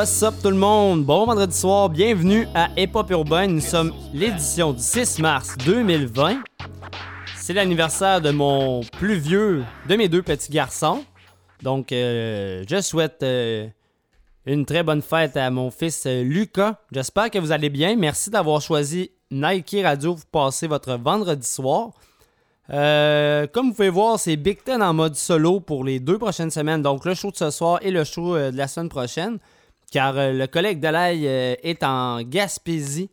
What's up tout le monde? Bon vendredi soir, bienvenue à Hip Hop Urbain. Nous sommes l'édition du 6 mars 2020. C'est l'anniversaire de mon plus vieux, de mes deux petits garçons. Donc, euh, je souhaite euh, une très bonne fête à mon fils euh, Lucas. J'espère que vous allez bien. Merci d'avoir choisi Nike Radio pour passer votre vendredi soir. Comme vous pouvez voir, c'est Big Ten en mode solo pour les deux prochaines semaines. Donc, le show de ce soir et le show de la semaine prochaine. Car euh, le collègue Delay euh, est en Gaspésie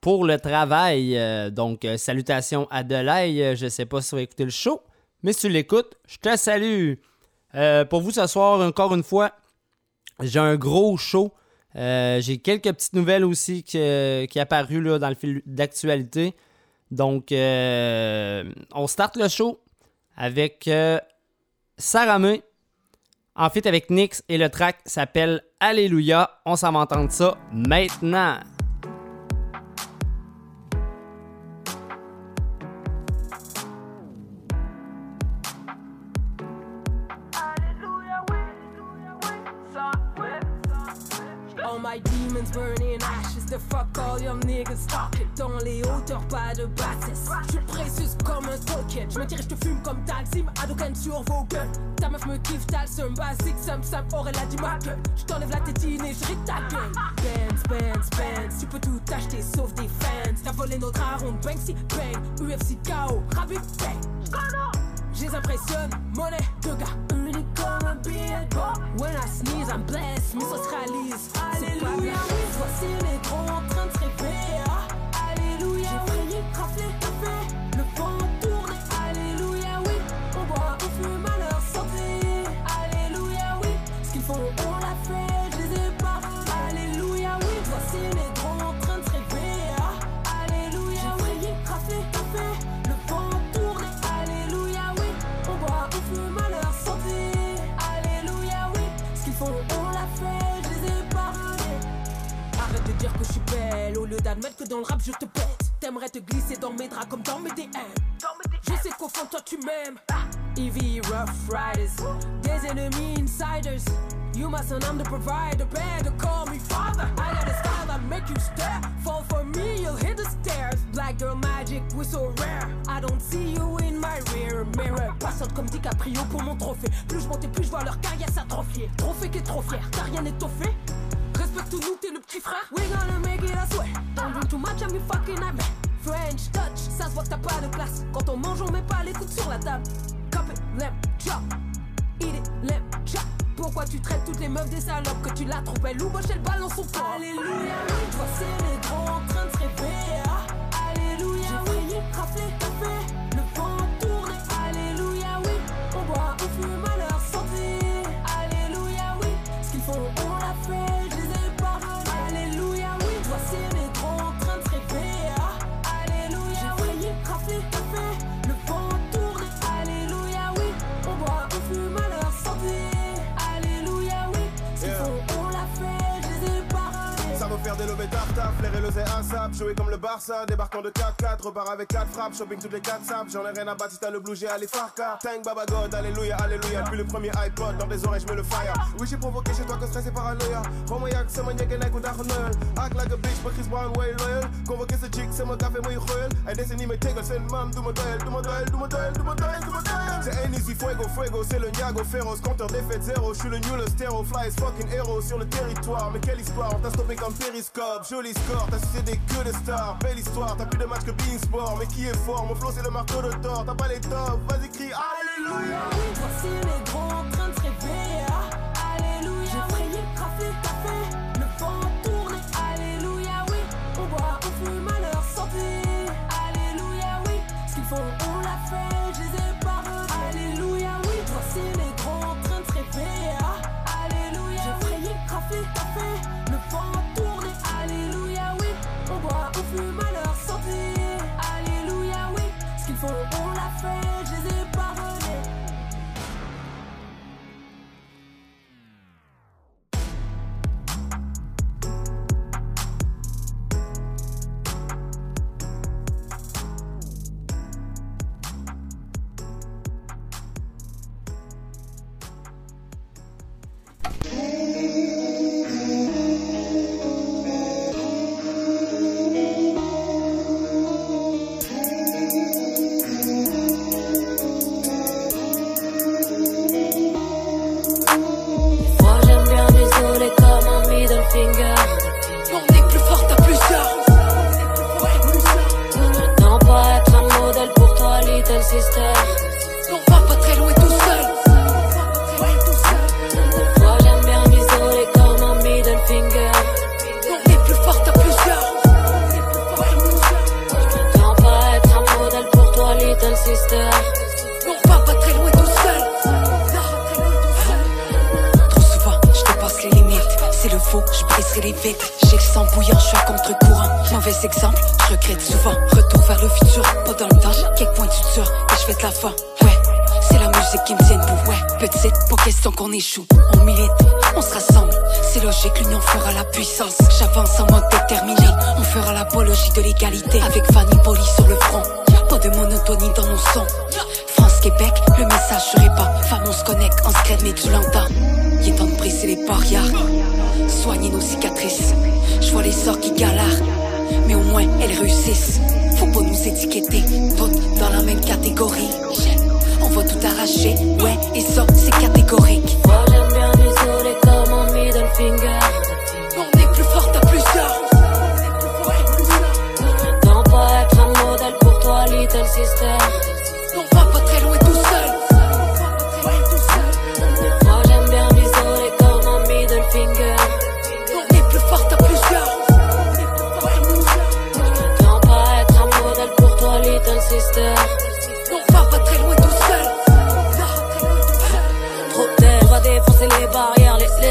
pour le travail. Euh, donc, salutations à Delay. Euh, je sais pas si tu vas écouter le show, mais si tu l'écoutes, je te salue. Pour vous ce soir, encore une fois, j'ai un gros show. J'ai quelques petites nouvelles aussi qui, euh, qui apparues là, dans le fil d'actualité. Donc, on start le show avec Sarah en fait avec Nyx, et le track s'appelle Alléluia. On s'en va entendre ça maintenant. All my demons burning the fuck all your niggas talking. Dans les hauteurs, pas de bassesse. Je suis précieuse comme un token. Je me dirais, je te fume comme Talsim, Hadoken sur vos gueules. Ta meuf me kiffe, seum basique, Sam Sam, Aurel a dit ma gueule. Je la tétine et je ris ta gueule. Benz, Benz, Benz, tu peux tout acheter sauf des fans. T'as volé notre aron, Banksy, bang, UFC, KO, Rabbit, bang. Je les impressionne, monnaie de gars billet de banque. When I sneeze, I'm blessed, mes sauces réalisent. Alléluia, oui, voici les gros en train de se réveiller. Ah, Alléluia, j'ai failli rafler le café, d'admettre que dans le rap je te pète. T'aimerais te glisser dans mes draps comme dans mes DM. Je sais qu'au fond toi tu m'aimes. Evie Rough Riders, des ennemis insiders. You my son, I'm the provider. Better call me father. I got a style that make you stare. Fall for me, you'll hit the stairs. Black girl magic, we so rare. I don't see you in my rear mirror. Passante comme DiCaprio pour mon trophée. Plus je monte et plus je vois leur carrière s'atrophier. Trophée qui est trop fier, t'as rien étoffé. Respecte-nous, t'es le petit frère. We gonna make it, I swear. Don't drink too much, I'm your fucking nightmare. French touch, ça se voit que t'as pas de classe. Quand on mange, on met pas les coudes sur la table. Cop it, lem, chop. Eat it. Pourquoi tu traites toutes les meufs des salopes Que tu la trop belle ou moche, elle balance son corps. Alléluia, oui, toi c'est les grands en train de se réveiller. Ah, Alléluia, failli rafler le café. Jouer comme le Barça, débarquant de 4-4, repart avec 4 frappes, shopping toutes les 4 saps, j'en ai rien à t'as le blue, j'ai allé farka. Thank Baba God, alléluia, alléluia, depuis le premier iPod, dans des oreilles, je le fire. Oui, j'ai provoqué chez toi que stress et paranoïa. Yak, c'est mon yek et nek ou. Act like a bitch, but Chris Brown, way loyal. Convoqué ce chick, c'est mon café, moi, royal. Un décennie, me tegel, c'est une mam, du modèle, du modèle, du modèle, du modèle, du modèle. C'est un easy fuego, fuego, c'est le Niago féroce, compteur défaite zéro, je suis le new, le stéro, fly fucking héros sur le territoire. Mais quelle histoire, on t'a stoppé comme périscope, joli score, t'as sucé des queues de stars. Belle histoire, t'as plus de match que Bean Sport, mais qui est fort, mon flow c'est le marteau de Thor, t'as pas les tops, vas-y crie Alléluia.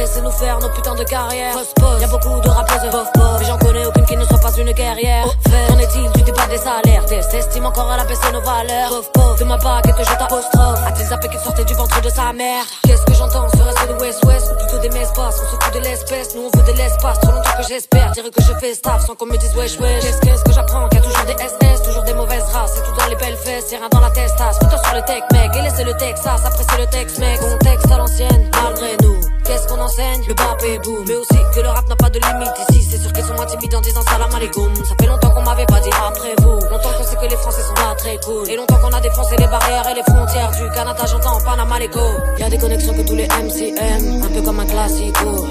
Barrières, les laisser nous faire nos putains de carrières. Y'a beaucoup de rappeuses bof bof, mais j'en connais aucune qui ne soit pas une guerrière. Qu'en est-il du débat des salaires Des s'estiment encore à la baisse nos valeurs. Pauvre, de ma baguette je t'apostrophe. A-t-il zappé qu'il sortait du ventre de sa mère Qu'est-ce que j'entends Serait-ce de West West ou plutôt des mespas On se fout de l'espèce, nous on veut de l'espace. Trop longtemps que j'espère, dire que je fais staff sans qu'on me dise wesh wesh. Qu'est-ce qu'est-ce que j'apprends? Qu'il y a toujours des SS, toujours des mauvaises races. C'est tout dans les belles fesses, rien dans la testasse. Fais-toi sur le tech mec et laissez le Texas. Après c'est le texte mec, contexte à l'ancienne, malgré nous. Qu'est-ce qu'on Le bap et boom. Mais aussi que le rap n'a pas de limite. Ici C'est sûr qu'ils sont intimides en disant salam alaikum Ça fait longtemps qu'on m'avait pas dit après vous. Longtemps qu'on sait que les Français sont pas très cool. Et longtemps qu'on a défoncé les barrières et les frontières Du Canada j'entends Panama Léco Y'a des connexions que tous les MCM Un peu comme un classico.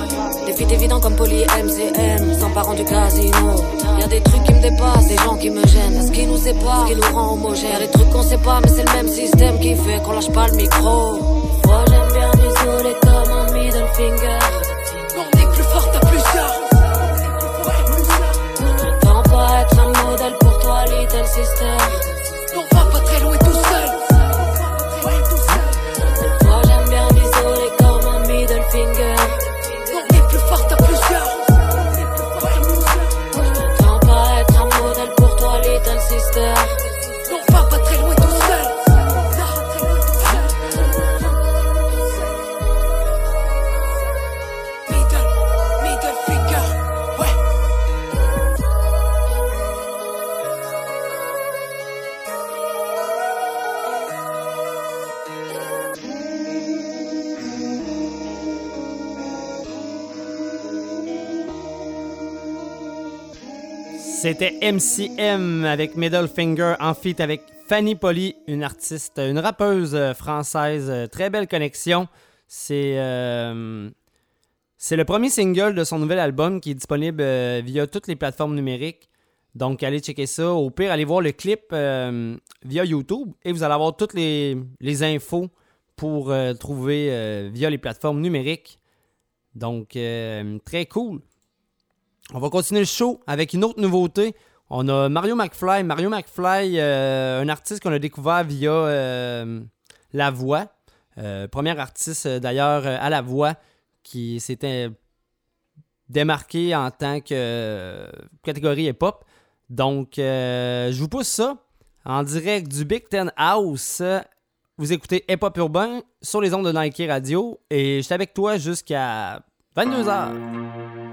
Des feats évidents comme Poly MCM Sans parents du casino. Y'a des trucs qui me dépassent Des gens qui me gênent. Ce qui nous sépare qui nous rend homogènes Y'a des trucs qu'on sait pas Mais c'est le même système qui fait qu'on lâche pas le micro. Moi j'aime bien m'isoler comme middle finger On est plus fort à plusieurs. Tant pas être un modèle pour toi, little sister. On va pas très loin tout seul. Moi j'aime bien m'isoler comme un middle finger. On est plus fort à plusieurs. Tant pas être un modèle pour toi, little sister. C'était MCM avec Middle Finger en feat avec Fanny Polly, une artiste, une rappeuse euh, française. euh, Très belle connexion. C'est euh, c'est le premier single de son nouvel album qui est disponible via toutes les plateformes numériques. Donc allez checker ça. Au pire, allez voir le clip via YouTube et vous allez avoir toutes les, les infos pour trouver via les plateformes numériques. Donc très cool. On va continuer le show avec une autre nouveauté. On a Mario McFly. Mario McFly, euh, un artiste qu'on a découvert via euh, La Voix. Euh, premier artiste d'ailleurs à La Voix qui s'était démarqué en tant que catégorie hip-hop. Donc, je vous pousse ça en direct du Big Ten House. Vous écoutez Hip-Hop Urbain sur les ondes de Nike Radio et je suis avec toi jusqu'à 22h.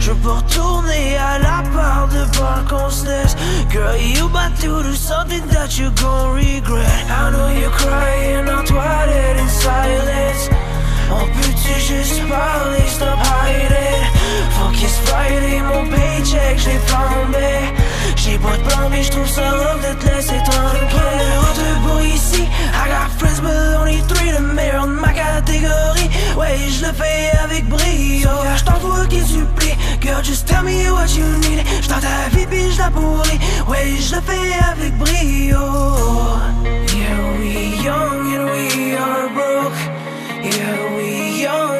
Je peux retourner à la part de laisse. Girl, you about to do something that you gon' regret. I know you're crying en toilette in silence. On peut-tu juste parler, stop hiding Fuck it's Friday, mon paycheck, j'ai flambé J'ai pas de plan, mais j'trouve ça rough de te laisser tranquille Hauteur pour ici, I got friends but only three. The meilleur de ma catégorie, ouais je le fais avec brio. J't'envoie qui supplie, girl just tell me what you need. J'tends ta vie pis j'la pourris, ouais je le fais avec brio. Yeah we young and we are broke. Yeah, we young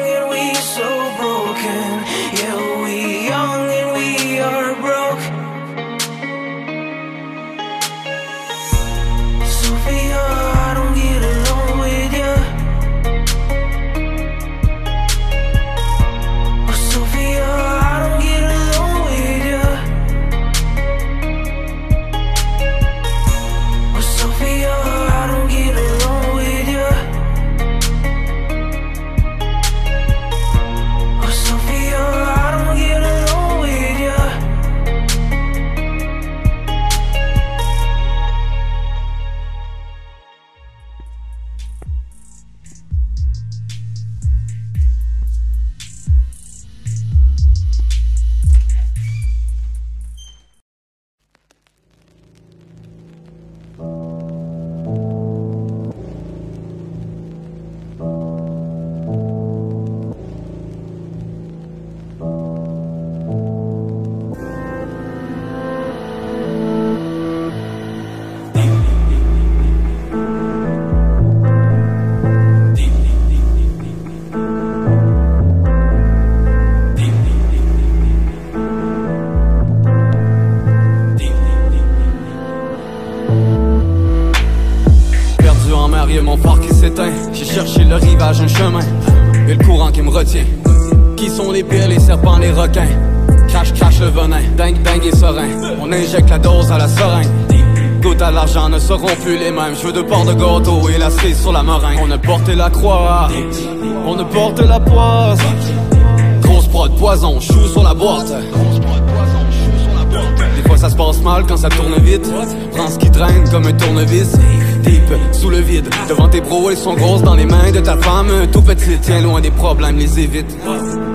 seront plus les mêmes. Je veux de port de gâteau et la sur la meringue. On a porté la croix. On a porté la poisse. Grosse prod, poison, chou sur la boîte. Des fois ça se passe mal quand ça tourne vite Prends ce qui traîne comme un tournevis Deep, sous le vide Devant tes bros, elles sont grosses dans les mains de ta femme Tout petit, tiens loin des problèmes, les évite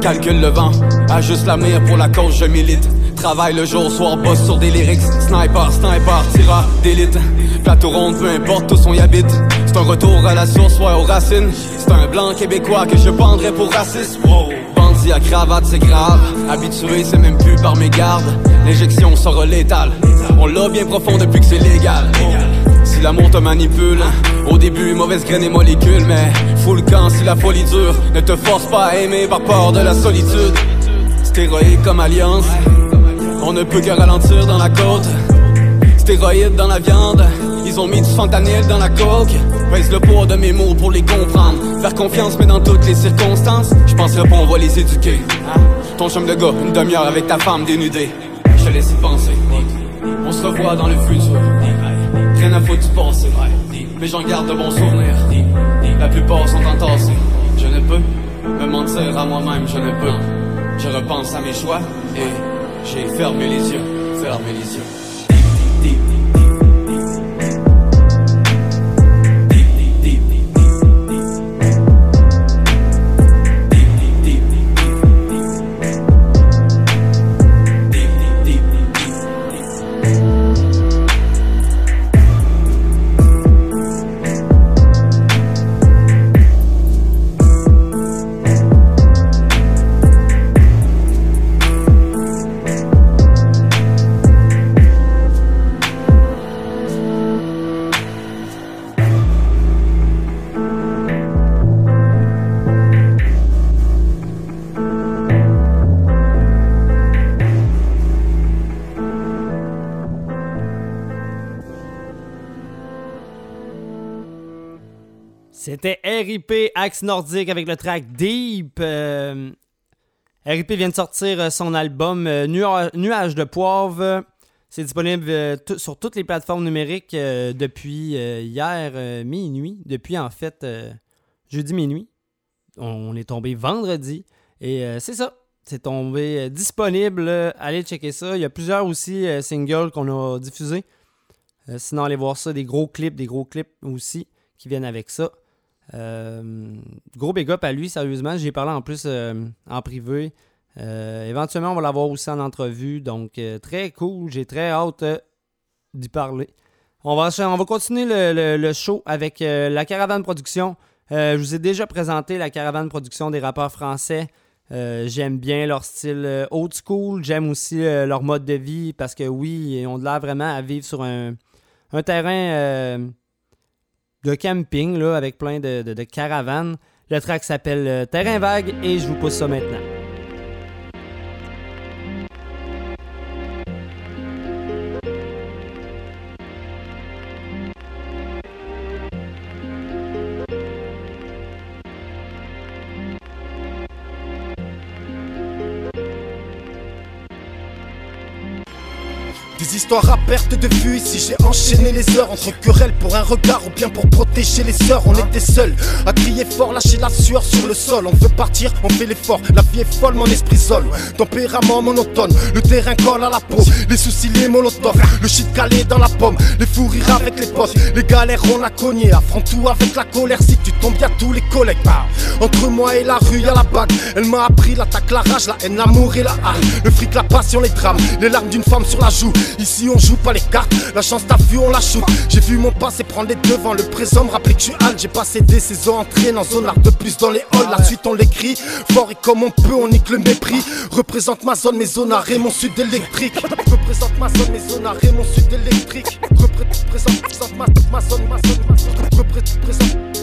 Calcule le vent, ajuste la mire pour la cause, je milite Travaille le jour, soir, bosse sur des lyrics Sniper, sniper, tireur d'élite Plateau ronde, peu importe où son y habite C'est un retour à la source, ouais, aux racines C'est un blanc québécois que je pendrais pour racisme Wow. Bandit à cravate, c'est grave. Habitué, c'est même plus par mes gardes. L'injection sera létale. On l'a bien profond depuis que c'est légal. Si l'amour te manipule, au début, mauvaise graine et molécule. Mais fous le camp si la folie dure. Ne te force pas à aimer par peur de la solitude. Stéroïde comme alliance. On ne peut que ralentir dans la côte. Stéroïdes dans la viande. Ils ont mis du fentanyl dans la coke. Pèse le poids de mes mots pour les comprendre. Faire confiance, mais dans toutes les circonstances. Je penserais pas, on va les éduquer. Ton chum de gars, une demi-heure avec ta femme dénudée. Je te laisse y penser. On se revoit dans le futur. Rien à foutre du passé. Mais j'en garde de bons souvenirs. La plupart sont entassés. Je ne peux me mentir à moi-même, je ne peux. Je repense à mes choix et j'ai fermé les yeux. Fermé les yeux. C'était RIP Axe Nordique avec le track Deep. Euh, RIP vient de sortir euh, son album euh, Nua- Nuage de poivre. C'est disponible sur toutes les plateformes numériques depuis hier minuit. Depuis en fait jeudi minuit. On est tombé vendredi. Et c'est ça. c'est tombé disponible. Allez checker ça. Il y a plusieurs aussi singles qu'on a diffusés. Sinon, allez voir ça. Des gros clips, des gros clips aussi qui viennent avec ça. Euh, gros big up à lui, sérieusement. J'ai parlé en plus euh, en privé. Euh, éventuellement, on va l'avoir aussi en entrevue. Donc, très cool. J'ai très hâte d'y parler. On va, on continuer le, show avec la Caravane Production. Je vous ai déjà présenté la Caravane Production des rappeurs français. J'aime bien leur style old school. J'aime aussi leur mode de vie parce que oui, ils ont de l'air vraiment à vivre sur un, terrain de camping là, avec plein de, caravanes. Le track s'appelle euh, Terrain Vague et je vous pousse ça maintenant. Des histoires à perte de vue, ici j'ai enchaîné les heures Entre querelles pour un regard ou bien pour protéger les sœurs On était seuls, à crier fort, lâcher la sueur sur le sol. On veut partir, on fait l'effort, la vie est folle, mon esprit zone Tempérament monotone, le terrain colle à la peau. Les soucis, les molotovs, le shit calé dans la pomme. Les fous rires avec les potes, les galères on a cogné. Affronte tout avec la colère, si tu tombes y'a tous les collègues. Entre moi et la rue y'a la bague, elle m'a appris l'attaque, la rage, la haine, l'amour et la haine. Le fric, la passion, les drames, les larmes d'une femme sur la joue Ici on joue pas les cartes, la chance t'as vu on la shoot. J'ai vu mon passé prendre les devants, le présent me que je suis J'ai passé des saisons entraînées en zone art de plus dans les halls. La suite on l'écrit, fort et comme on peut on nique le mépris. Représente ma zone, mes zones et mon sud électrique. Représente ma zone, mes zones et mon sud électrique. Représente ma, ma zone, ma zone, ma zone. Représente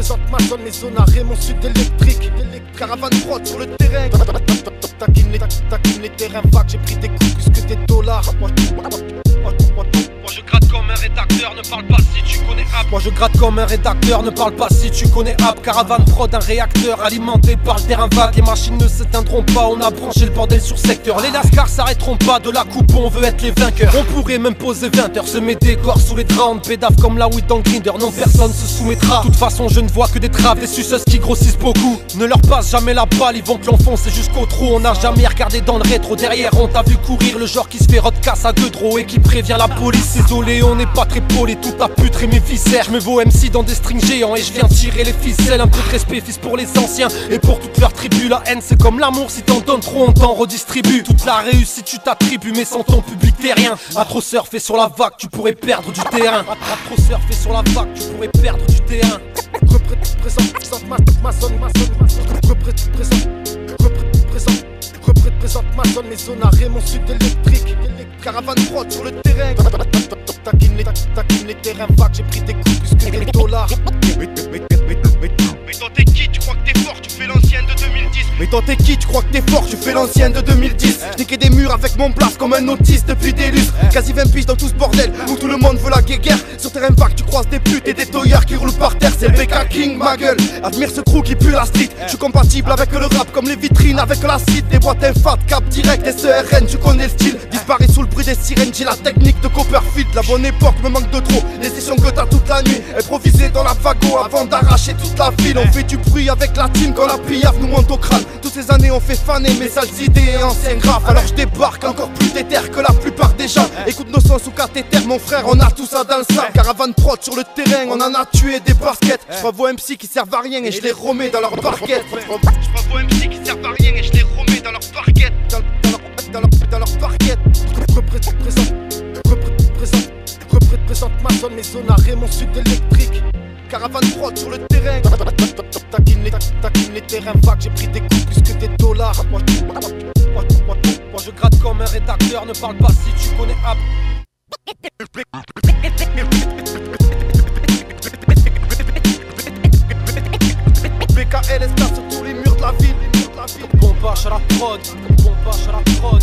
Représente ma zone, mes zones et mon sud électrique Caravane prod sur le terrain taquine les terrains vagues, j'ai pris des coups plus que des dollars Moi je gratte comme un rédacteur, ne parle pas si tu connais App Moi je gratte comme un rédacteur, ne parle pas si tu connais App Caravane prod, un réacteur alimenté par le terrain vague. Les machines ne s'éteindront pas, on a branché le bordel sur secteur. Les lascars s'arrêteront pas de la coupe, on veut être les vainqueurs. On pourrait même poser 20 heures, semer des corps sous les draps. Pédaf comme la weed Grinder, non personne se soumettra. De toute façon je ne vois que des trappes, des suceuses qui grossissent beaucoup. Ne leur passe jamais la balle, ils vont te l'enfoncer jusqu'au trou. On n'a jamais regardé dans le rétro, derrière on t'a vu courir Le genre qui se fait casse à deux et qui prévient la police Désolé on n'est pas très poli, tout a putré mes viscères Je mets vos MC dans des strings géants et je viens tirer les ficelles. Un peu de respect fils pour les anciens et pour toute leur tribu. La haine c'est comme l'amour, si t'en donnes trop on t'en redistribue. Toute la réussite tu t'attribues mais sans ton public t'es rien. À trop surfer sur la vague tu pourrais perdre du terrain. À, à trop surfer sur la vague tu pourrais perdre du terrain ma zone, mes zones et mon sud électrique. Caravane prod sur le terrain. Taquine les, taquine les terrains vagues, j'ai pris des coups plus que des dollars. Mais, toi t'es qui, tu crois que t'es fort, tu fais l'ancienne de 2010 Mais toi t'es qui, tu crois que t'es fort, tu fais l'ancienne de 2010 J'niquais des murs avec mon blast comme un autiste depuis des lustres. Quasi 20 piges dans tout ce bordel où tout le monde veut la guerre Sur terrain vague tu croises des putes et des toyards qui roulent par terre. C'est le BK King ma gueule. Admire ce crew qui pue la street. Je suis compatible avec le rap comme les vitrines avec l'acide Des boîtes infat, cap direct, SERN, tu connais le style. Disparaît sous le bruit des sirènes, j'ai la technique de Copperfield. La bonne époque me manque de trop, les sessions que t'as toute la nuit Improvisé dans la vago avant d'arracher toute la ville. On fait du bruit avec la team quand la pillave nous monte au crâne. Toutes ces années on fait faner mes sales idées et anciens graphes Alors je débarque encore plus déter que la plupart des gens. Écoute nos sons sous cathéter mon frère on a tout ça dans le sac. Caravane prod sur le terrain on en a tué des baskets. Je vos MC qui servent à rien et je les remets dans leur barquette. Je vos MC qui servent à rien et je les remets dans leur Dans, dans leur, dans leur, dans leur barquette Représente, représente ma zone, mes zones mon sud électrique. Caravane prod sur le terrain. Taquine les, les terrains. Vagues, j'ai pris des coups plus que des dollars. Moi, je gratte comme un rédacteur, ne parle pas si tu connais App BKL est sur tous les murs de la ville Pompage à la prod Pompage à la prod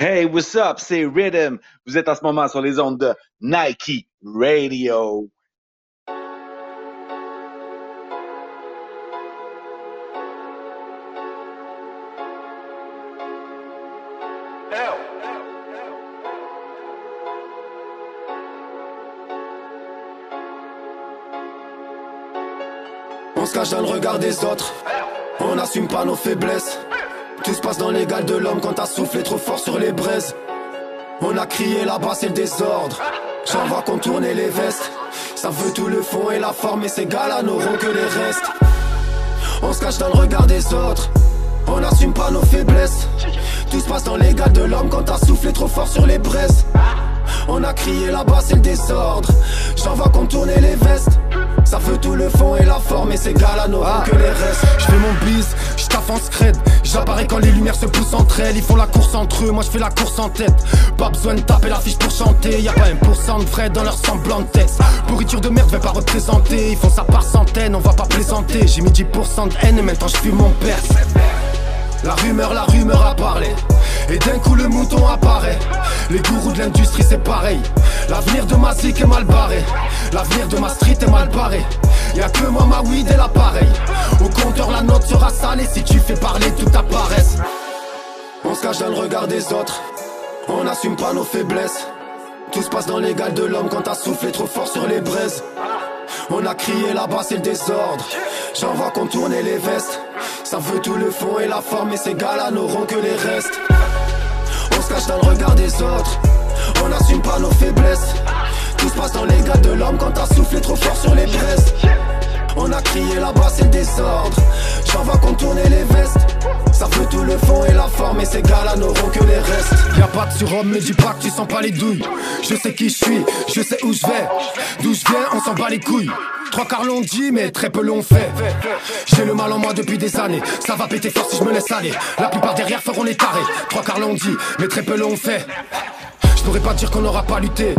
Hey, what's up? C'est Rhythm. Vous êtes en ce moment sur les ondes de Nike Radio. On se cache dans le regard des autres. On n'assume pas nos faiblesses. Tout se passe dans les de l'homme quand t'as soufflé trop fort sur les braises. On a crié là-bas, c'est le désordre. J'en vois contourner les vestes. Ça veut tout le fond et la forme, et ces gars-là n'auront que les restes. On se cache dans le regard des autres. On n'assume pas nos faiblesses. Tout se passe dans les de l'homme quand t'as soufflé trop fort sur les braises. On a crié là-bas, c'est le désordre. J'en vois contourner les vestes. Ça veut tout le fond et la forme, et ces gars-là n'auront que les restes. Je fais mon bise, je taffe en scred. J'apparais quand les lumières se poussent entre elles. Ils font la course entre eux, moi je fais la course en tête. Pas besoin de taper l'affiche pour chanter. Y a pas un pourcent de vrai dans leur semblant de tête. Pourriture de merde, vais pas représenter. Ils font ça par centaines, on va pas plaisanter. J'ai mis 10% de haine et maintenant je fume mon père. La rumeur, la rumeur a parlé. Et d'un coup le mouton apparaît. Les gourous de l'industrie c'est pareil. L'avenir de ma zik est mal barré. L'avenir de ma street est mal barré. Y'a que moi, ma weed et l'appareil. Au compteur, la note sera salée si tu fais parler toute ta paresse. On se cache dans le regard des autres. On n'assume pas nos faiblesses. Tout se passe dans les gales de l'homme quand t'as soufflé trop fort sur les braises. On a crié là-bas, c'est le désordre. J'en vois contourner les vestes. Ça veut tout le fond et la forme, et ces gars-là n'auront que les restes. On se cache dans le regard des autres. On n'assume pas nos faiblesses. Tout se passe dans les gales de l'homme quand t'as soufflé trop fort sur les braises. On a crié là-bas, c'est le désordre. J'en vois contourner les vestes. Ça veut tout le fond et la forme, et ces gars-là n'auront que les restes. Y'a pas de surhomme, mais dis pas que tu sens pas les douilles. Je sais qui je suis, je sais où je vais. D'où je viens, on s'en bat les couilles. Trois quarts l'ont dit, mais très peu l'ont fait. J'ai le mal en moi depuis des années. Ça va péter fort si je me laisse aller. La plupart derrière feront les tarés. Trois quarts l'ont dit, mais très peu l'ont fait. Je pourrais pas dire qu'on n'aura pas lutté.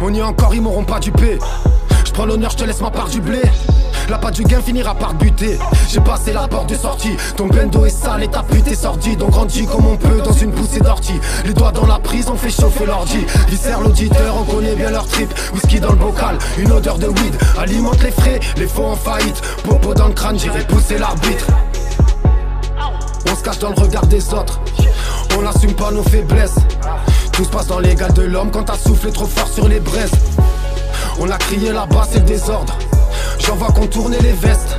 On y est encore, ils m'auront pas dupé. Prends l'honneur, je te laisse ma part du blé. La part du gain finira par buter. J'ai passé la porte de sortie. Ton bendo est sale et ta pute est sordide. On grandit comme on peut dans une poussée d'ortie. Les doigts dans la prise, on fait chauffer l'ordi. Viscère l'auditeur, on connaît bien leur trip. Whisky dans le bocal, une odeur de weed. Alimente les frais, les faux en faillite. Popo dans le crâne, j'irai pousser l'arbitre. On se cache dans le regard des autres. On n'assume pas nos faiblesses. Tout se passe dans les gales de l'homme quand t'as soufflé trop fort sur les braises. On a crié là-bas, c'est le désordre. J'en vois contourner les vestes.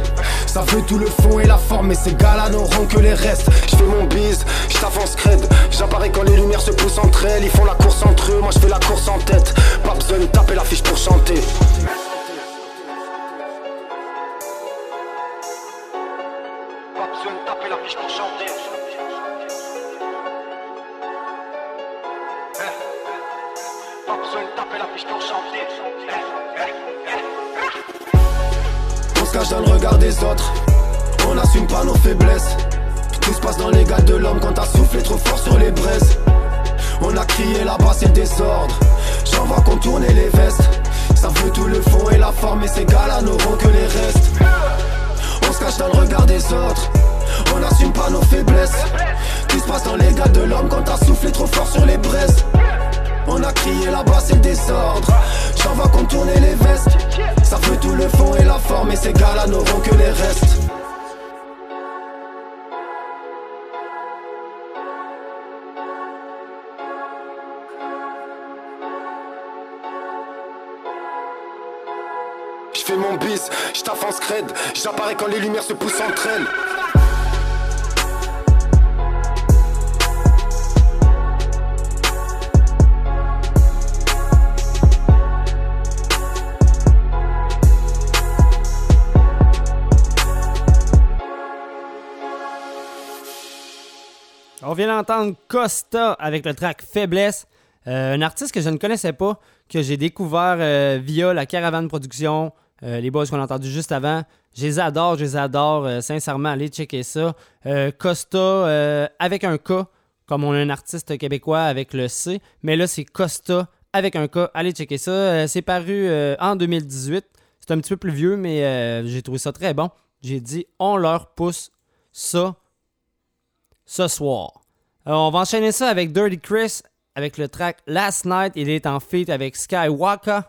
Ça veut tout le fond et la forme, mais ces gars-là n'auront que les restes. Je fais mon bise, je t'avance scred. J'apparais quand les lumières se poussent entre elles. Ils font la course entre eux, moi je fais la course en tête. Pas besoin de taper l'affiche pour chanter. Pas besoin de taper l'affiche pour chanter. Pas besoin de taper l'affiche pour chanter. Se cache dans le regard des autres. On n'assume pas nos faiblesses. Tout se passe dans les gales de l'homme quand t'as soufflé trop fort sur les braises. On a crié là-bas, c'est le désordre. J'en vois contourner les vestes. Ça veut tout le fond et la forme, et ces gars-là n'auront que les restes. On se cache dans le regard des autres. On n'assume pas nos faiblesses. Tout se passe dans les gales de l'homme quand t'as soufflé trop fort sur les braises. On a crié là-bas, c'est le désordre. J'en vois contourner les vestes. Ça veut tout le fond et la forme, et ces gars-là n'auront que les restes. Je fais mon bis, je taffe en scred. J'apparais quand les lumières se poussent entre elles. On vient d'entendre Costa avec le track Faiblesse. Euh, un artiste que je ne connaissais pas, que j'ai découvert euh, via la Caravane Production, euh, les boys qu'on a entendus juste avant. Je les adore, je les adore. sincèrement, allez checker ça. Costa avec un K, comme on a un artiste québécois avec le C. Mais là, c'est Costa avec un K. Allez checker ça. C'est paru en 2018. C'est un petit peu plus vieux, mais j'ai trouvé ça très bon. J'ai dit, on leur pousse ça ce soir. Alors, on va enchaîner ça avec Dirty Chris, avec le track Last Night. Il est en feat avec Skywalker.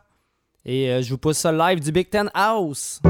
Et euh, je vous pousse ça live du Big Ten House.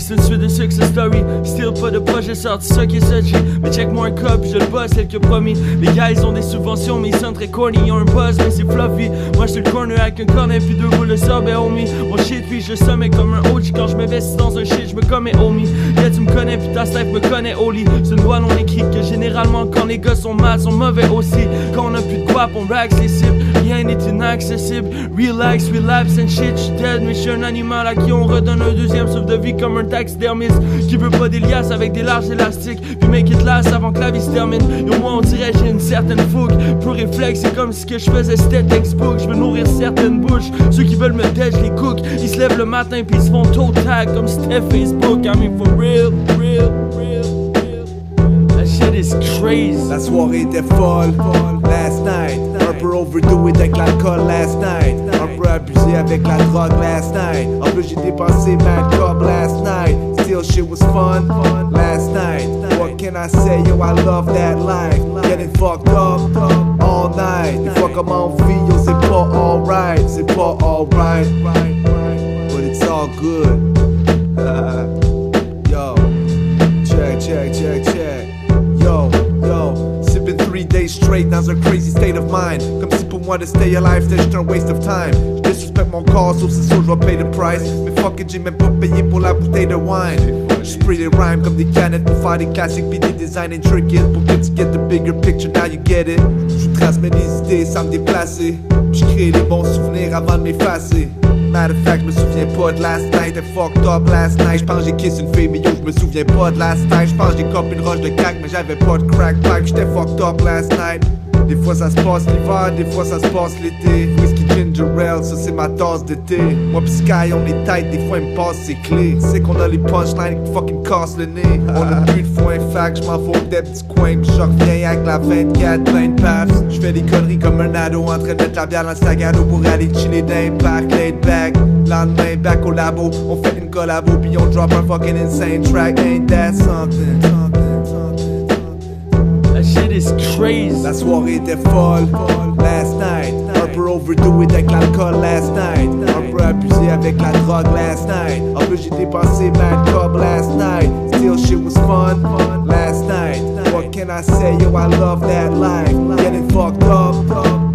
C'est une suite de success story. Still pas de projet sorti, ça qui est. Mais check moi un cop, je le boss, tel que promis. Les gars ils ont des subventions, mais ils sont très corny. Ils ont un buzz, mais c'est fluffy. Moi j'suis le corner avec un cornet, puis deux boules de sub et homie. Mon shit, puis je somme comme un OG. Quand je m'investis dans un shit, je me commets homie. Yeah, tu me connais, puis ta life me connaît, Oli. C'est une voix non écrite que généralement quand les gars sont mal, sont mauvais aussi. Quand on a plus de quoi, on rack ses cibles. Rien n'est inaccessible. Relax, relapse and shit. J'suis dead, mais j'suis un animal à qui on redonne un deuxième souffle de vie comme un taxidermiste qui veut pas des liasses avec des larges élastiques. Puis make it last avant que la vie se termine. Et au moins on dirait j'ai une certaine fougue. Plus réflexe, c'est comme si que je faisais c'était textbook. Je veux nourrir certaines bouches. Ceux qui veulent me dead, je les cook. Ils se lèvent le matin puis ils se font toe tag comme c'était Facebook. I mean for real, real, real. That is crazy. La soirée était folle, last night. Un peu overdue avec l'alcool last night. Un peu abusé avec la drogue last night. En plus, j'ai dépensé mad cob last night. Still, shit was fun last night. What can I say? Yo, I love that life. Getting fucked up all night. Des fois, comme en vie, yo, c'est pas alright. C'est pas alright. But it's all good. Yo, check, check, check, check. Straight dans a crazy state of mind. Come moi de stay alive c'était juste un waste of time. Disrespect mon corps, sauf c'est sûr je the price. Mais fuck it, j'ai même pas payé pour la bouteille de wine. Je spray des rhymes comme des canettes pour faire des classiques puis des designs intricate. Pour que tu get the bigger picture, now you get it. Je transmets des idées sans me déplacer. Je crée des bons souvenirs avant de m'effacer. Matter of fact, je me souviens pas de last night, I fucked up last night. J'pense j'ai kiss une fille, mais yo, je me souviens pas de last night. J'pense j'ai copé une roche de crack, mais j'avais pas de crack pipe. J'étais fucked up last night. Des fois ça se passe l'hiver, des fois ça se passe l'été. Ginger ça c'est ma tasse d'été. Moi pis Sky, on est tight, des fois il me passe ses clés. C'est qu'on a les punchlines qui fucking cassent le nez. On a plus de fac, j'm'en fous des petits coins. Pis j'en reviens avec la 24, plein de paps. J'fais des conneries comme un ado en train de mettre la bière dans le sac à dos pour aller chiller dans un parc, laid back. Lendemain, back au labo, on fait une collabo, puis on drop un fucking insane track. Ain't that something? Shit is crazy. La soirée était folle, last night. Un peu overdue avec l'alcool last night. Un peu abusé avec la drogue last night. En plus, j'ai dépensé mad cob last night. Still, shit was fun last night. What can I say? Yo, I love that life. Getting fucked up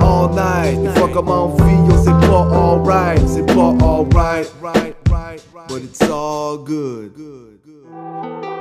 all night. Des fois, comme en vie, yo, c'est pas alright. C'est pas alright. But it's all good. Enigma.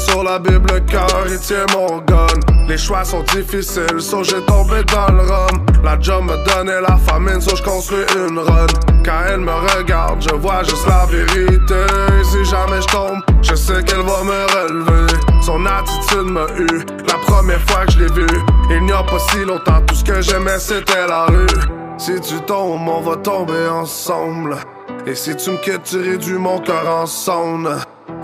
Sur la Bible, le cœur il tient mon gun. Les choix sont difficiles, so j'ai tombé dans le rhum. La job me donnait la famine, so j'construis une run. Quand elle me regarde, je vois juste la vérité. Si jamais j'tombe, je sais qu'elle va me relever. Son attitude m'a eu, la première fois que je l'ai vue. Il n'y a pas si longtemps, tout ce que j'aimais c'était la rue. Si tu tombes, on va tomber ensemble. Et si tu me quittes, tu réduis mon cœur en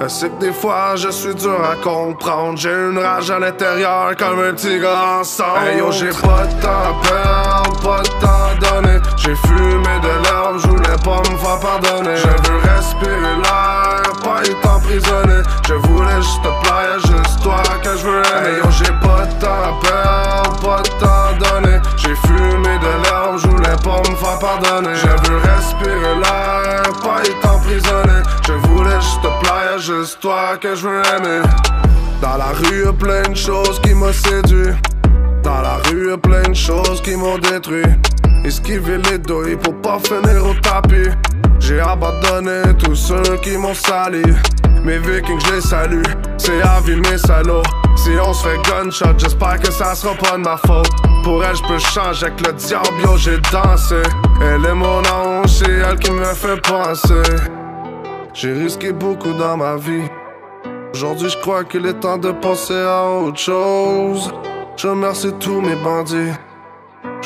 sais que des fois je suis dur à comprendre. J'ai une rage à l'intérieur comme un tigre en sang. Hey yo, j'ai pas de temps à perdre, pas de temps à donner. J'ai fumé de l'herbe, je voulais pas me faire pardonner. Je veux respirer l'air, t'emprisonner Je voulais juste te plaire, juste toi que je veux. Aimer j'ai pas de temps à perdre, pas de temps à donner. J'ai fumé de l'herbe, je voulais pas me faire pardonner. Je veux respirer l'air, pas eu t'emprisonner Je voulais juste te plaire, juste toi que je veux aimer. Dans la rue plein de choses qui m'ont séduit. Dans la rue plein de choses qui m'ont détruit. Esquiver les deux pour pas finir au tapis. J'ai abandonné tous ceux qui m'ont sali. Mes vikings, je les. C'est à vie, mes salauds. Si on se fait gunshot, j'espère que ça sera pas de ma faute. Pour elle, je peux changer avec le diable, j'ai dansé. Elle est mon ange, c'est elle qui me fait penser. J'ai risqué beaucoup dans ma vie. Aujourd'hui, je crois qu'il est temps de passer à autre chose. Je remercie tous mes bandits.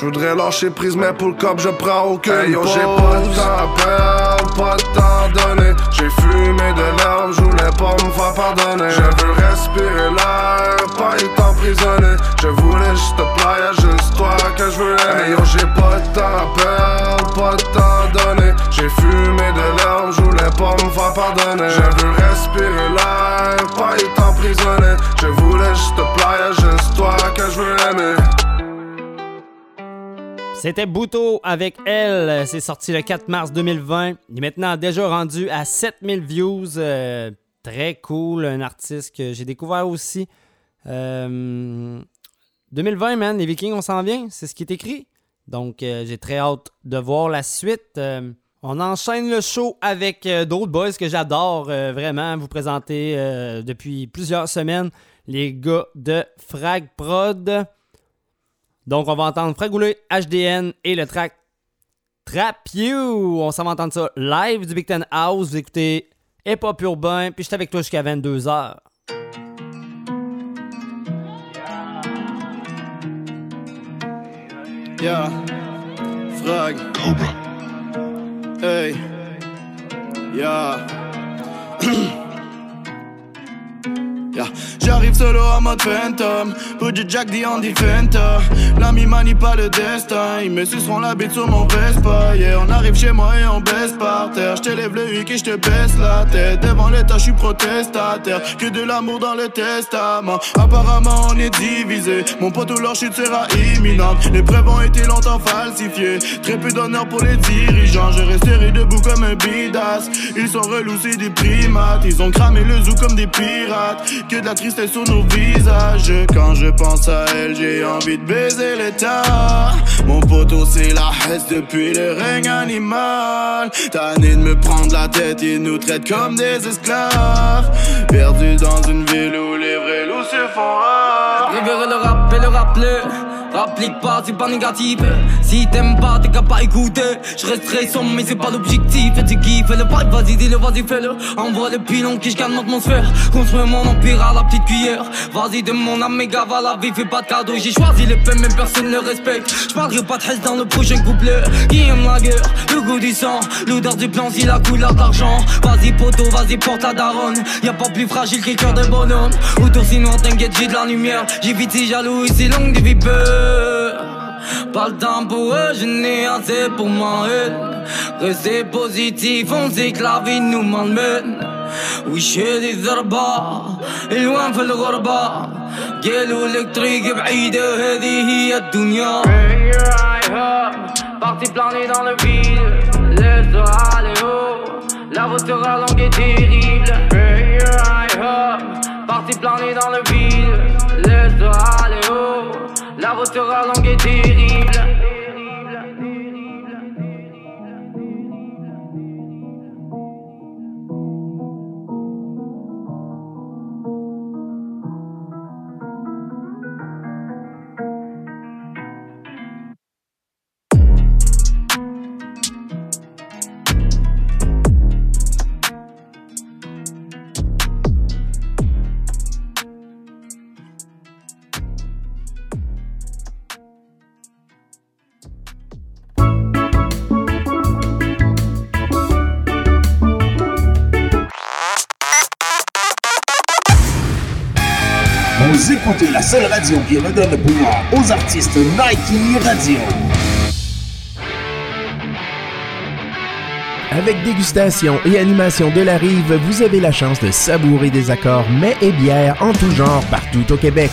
Je voudrais lâcher prise, mais pour le cop, je prends aucun hey, yo, j'ai pas de temps à perdre, pas de temps à donner. J'ai fumé de l'herbe, je voulais pas me faire pardonner. Je veux respirer l'air, pas être emprisonné. Je voulais juste te plaire, juste toi que je veux aimer. Hey, yo, j'ai pas de temps à perdre, pas de temps à donner. J'ai fumé de l'herbe, je voulais pas me faire pardonner. Je veux respirer l'air, pas être emprisonné. Je voulais juste te plaire, juste toi que je veux aimer. C'était Bouto avec elle. C'est sorti le 4 mars 2020. Il est maintenant déjà rendu à 7000 views. Euh, très cool. Un artiste que j'ai découvert aussi. Euh, 2020, man. Les Vikings, on s'en vient. C'est ce qui est écrit. Donc, euh, j'ai très hâte de voir la suite. Euh, on enchaîne le show avec d'autres boys que j'adore vraiment vous présenter depuis plusieurs semaines. Les gars de Frag Prod. Donc, on va entendre Fragoulé, HDN et le track Trap You. On s'en va entendre ça live du Big Ten House. Vous écoutez Hip Hop Urbain. Puis je suis avec toi jusqu'à 22h. Yeah. Frag. Hey. Yeah. J'arrive solo en mode phantom. Put du Jack the Andy Fenta L'ami manie pas le destin. Ils me suceront la bite sur mon Vespa Yeah on arrive chez moi et on baisse par terre. Je lève le huc et je te baisse la tête. Devant l'état je suis protestataire. Que de l'amour dans le testament. Apparemment on est divisé. Mon pote ou leur chute sera imminente. Les preuves ont été longtemps falsifiées. Très peu d'honneur pour les dirigeants. Je resterai debout comme un bidas. Ils sont relous c'est des primates. Ils ont cramé le zoo comme des pirates que de la tristesse sur nos visages. Quand je pense à elle, j'ai envie de baiser l'état. Mon poteau, c'est la hesse depuis le règne animal. Tanné de me prendre la tête, ils nous traitent comme des esclaves. Perdus dans une ville où les vrais loups se font rares. Le rap et le rappeler. Rapplique pas, c'est pas négatif. Si t'aimes pas, t'es qu'à pas écouter. Je resterai sombre, mais c'est pas l'objectif. Et tu kiffes, fais le pipe, vas-y, dis-le, vas-y, fais-le. Envoie le pilon qui je gagne l'atmosphère. Construis mon empire à la petite cuillère. Vas-y, de mon âme, méga, va la vie, fais pas de cadeau. J'ai choisi le paix, mais personne ne respecte. Je parlerai pas de hell dans le prochain couplet. Qui aime la guerre, le goût du sang, l'odeur du plan, si la couleur d'argent. Vas-y, poteau, vas-y, porte la daronne. Y'a pas plus fragile que le cœur d'un bonhomme. Autour, sinon, t'inquiète, j'ai de la lumière. J'ai vite si jaloux, des vipeurs. Pas le temps pour eux, je n'ai assez pour moi Restez positif, on sait que la vie nous malmène وش هذي الضربة الوان في الغربة قالوا électrique بعيدة هذه هي الدنيا Parti planer dans le vide, laisse-toi aller haut La route sera longue et terrible Parti planer dans le vide, laisse-toi aller haut La route sera longue et terrible seule radio qui redonne le pouvoir aux artistes Nike Radio. Avec dégustation et animation de la rive, vous avez la chance de savourer des accords mets et bières en tout genre partout au Québec.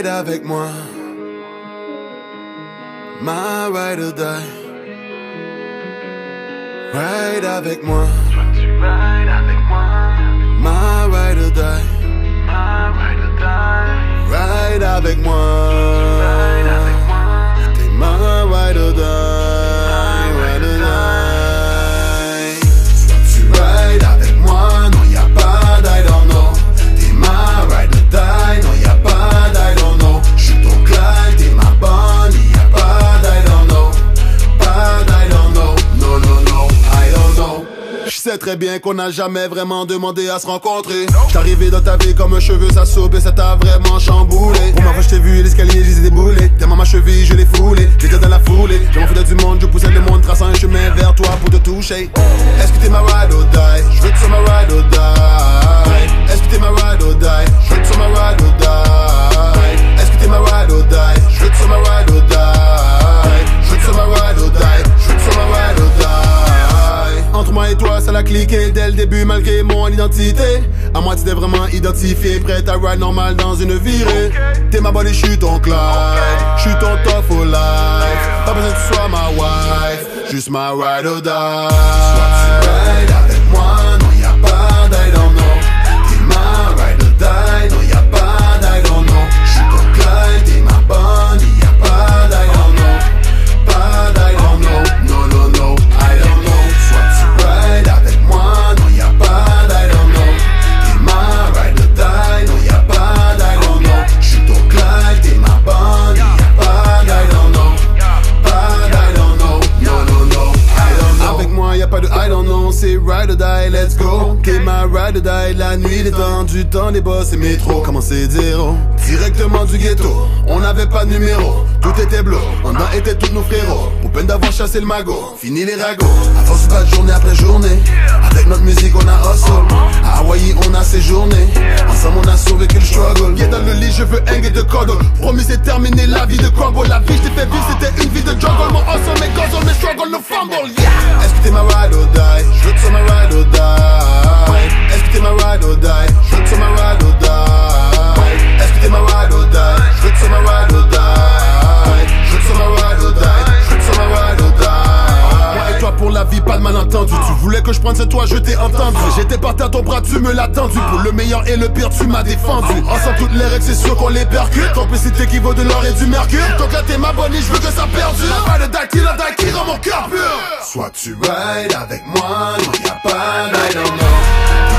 Ride avec moi. My ride or die. Ride avec moi. My ride or die. My ride avec moi. T'es ma ride or die. Sais très bien qu'on n'a jamais vraiment demandé à se rencontrer. Arrivé dans ta vie comme un cheveu, ça saute et ça t'a vraiment chamboulé. Pour ma fois, je t'ai vu l'escalier, j'ai déboulé. Tellement ma cheville, je l'ai foulé. J'étais dans la foulée. J'ai fait du monde, je poussais le monde, traçant un chemin vers toi pour te toucher. Est-ce que t'es ma ride or die? Je veux que tu sois ma ride or die. Est-ce que t'es ma ride or die? Je veux que tu sois ma ride or die. L'a cliqué dès le début malgré mon identité. À moi, tu t'es vraiment identifié, prêt à ride normal dans une virée. T'es ma bonne et j'suis ton Clyde. J'suis ton tough for life. Pas besoin que tu sois ma wife, juste ma ride or die. Soit tu ride avec let's go. T'es ma ride or die, la nuit détendue, temps des boss et métro. Comment c'est zéro? Directement du ghetto, on n'avait pas de numéro. Tout était bleu, on en était tous nos frérots. Pour peine d'avoir chassé le magot, fini les ragots. À force de battre journée après journée, avec notre musique on a hustle. À Hawaii on a séjourné, ensemble on a survécu le struggle. Viens dans le lit, je veux hang et de cuddle. Promis c'est terminé la vie de crumble. La vie je t'ai fait vivre, c'était une vie de jungle. Mon hustle, mes guzzle, mes struggle, no fumble, yeah. Est-ce que t'es ma ride or die? Je veux que ma ride or die. Est-ce que t'es ma ride or die? Je veux que tu sois ma ride or die. Est-ce que t'es ma ride or die? Je veux que tu sois ma ride or die. La vie, pas de malentendu. Tu voulais que je prenne ce toi, je t'ai entendu. J'étais parti à ton bras, tu me l'as tendu. Pour le meilleur et le pire, tu m'as défendu. Ensemble, toutes les règles, c'est sûr qu'on les percute. Complicité qui vaut de l'or et du mercure. Donc là, ma bonne et je veux que ça perdure. Pas de qui la qui rend mon cœur pur. Soit tu ride avec moi, non y'a pas don't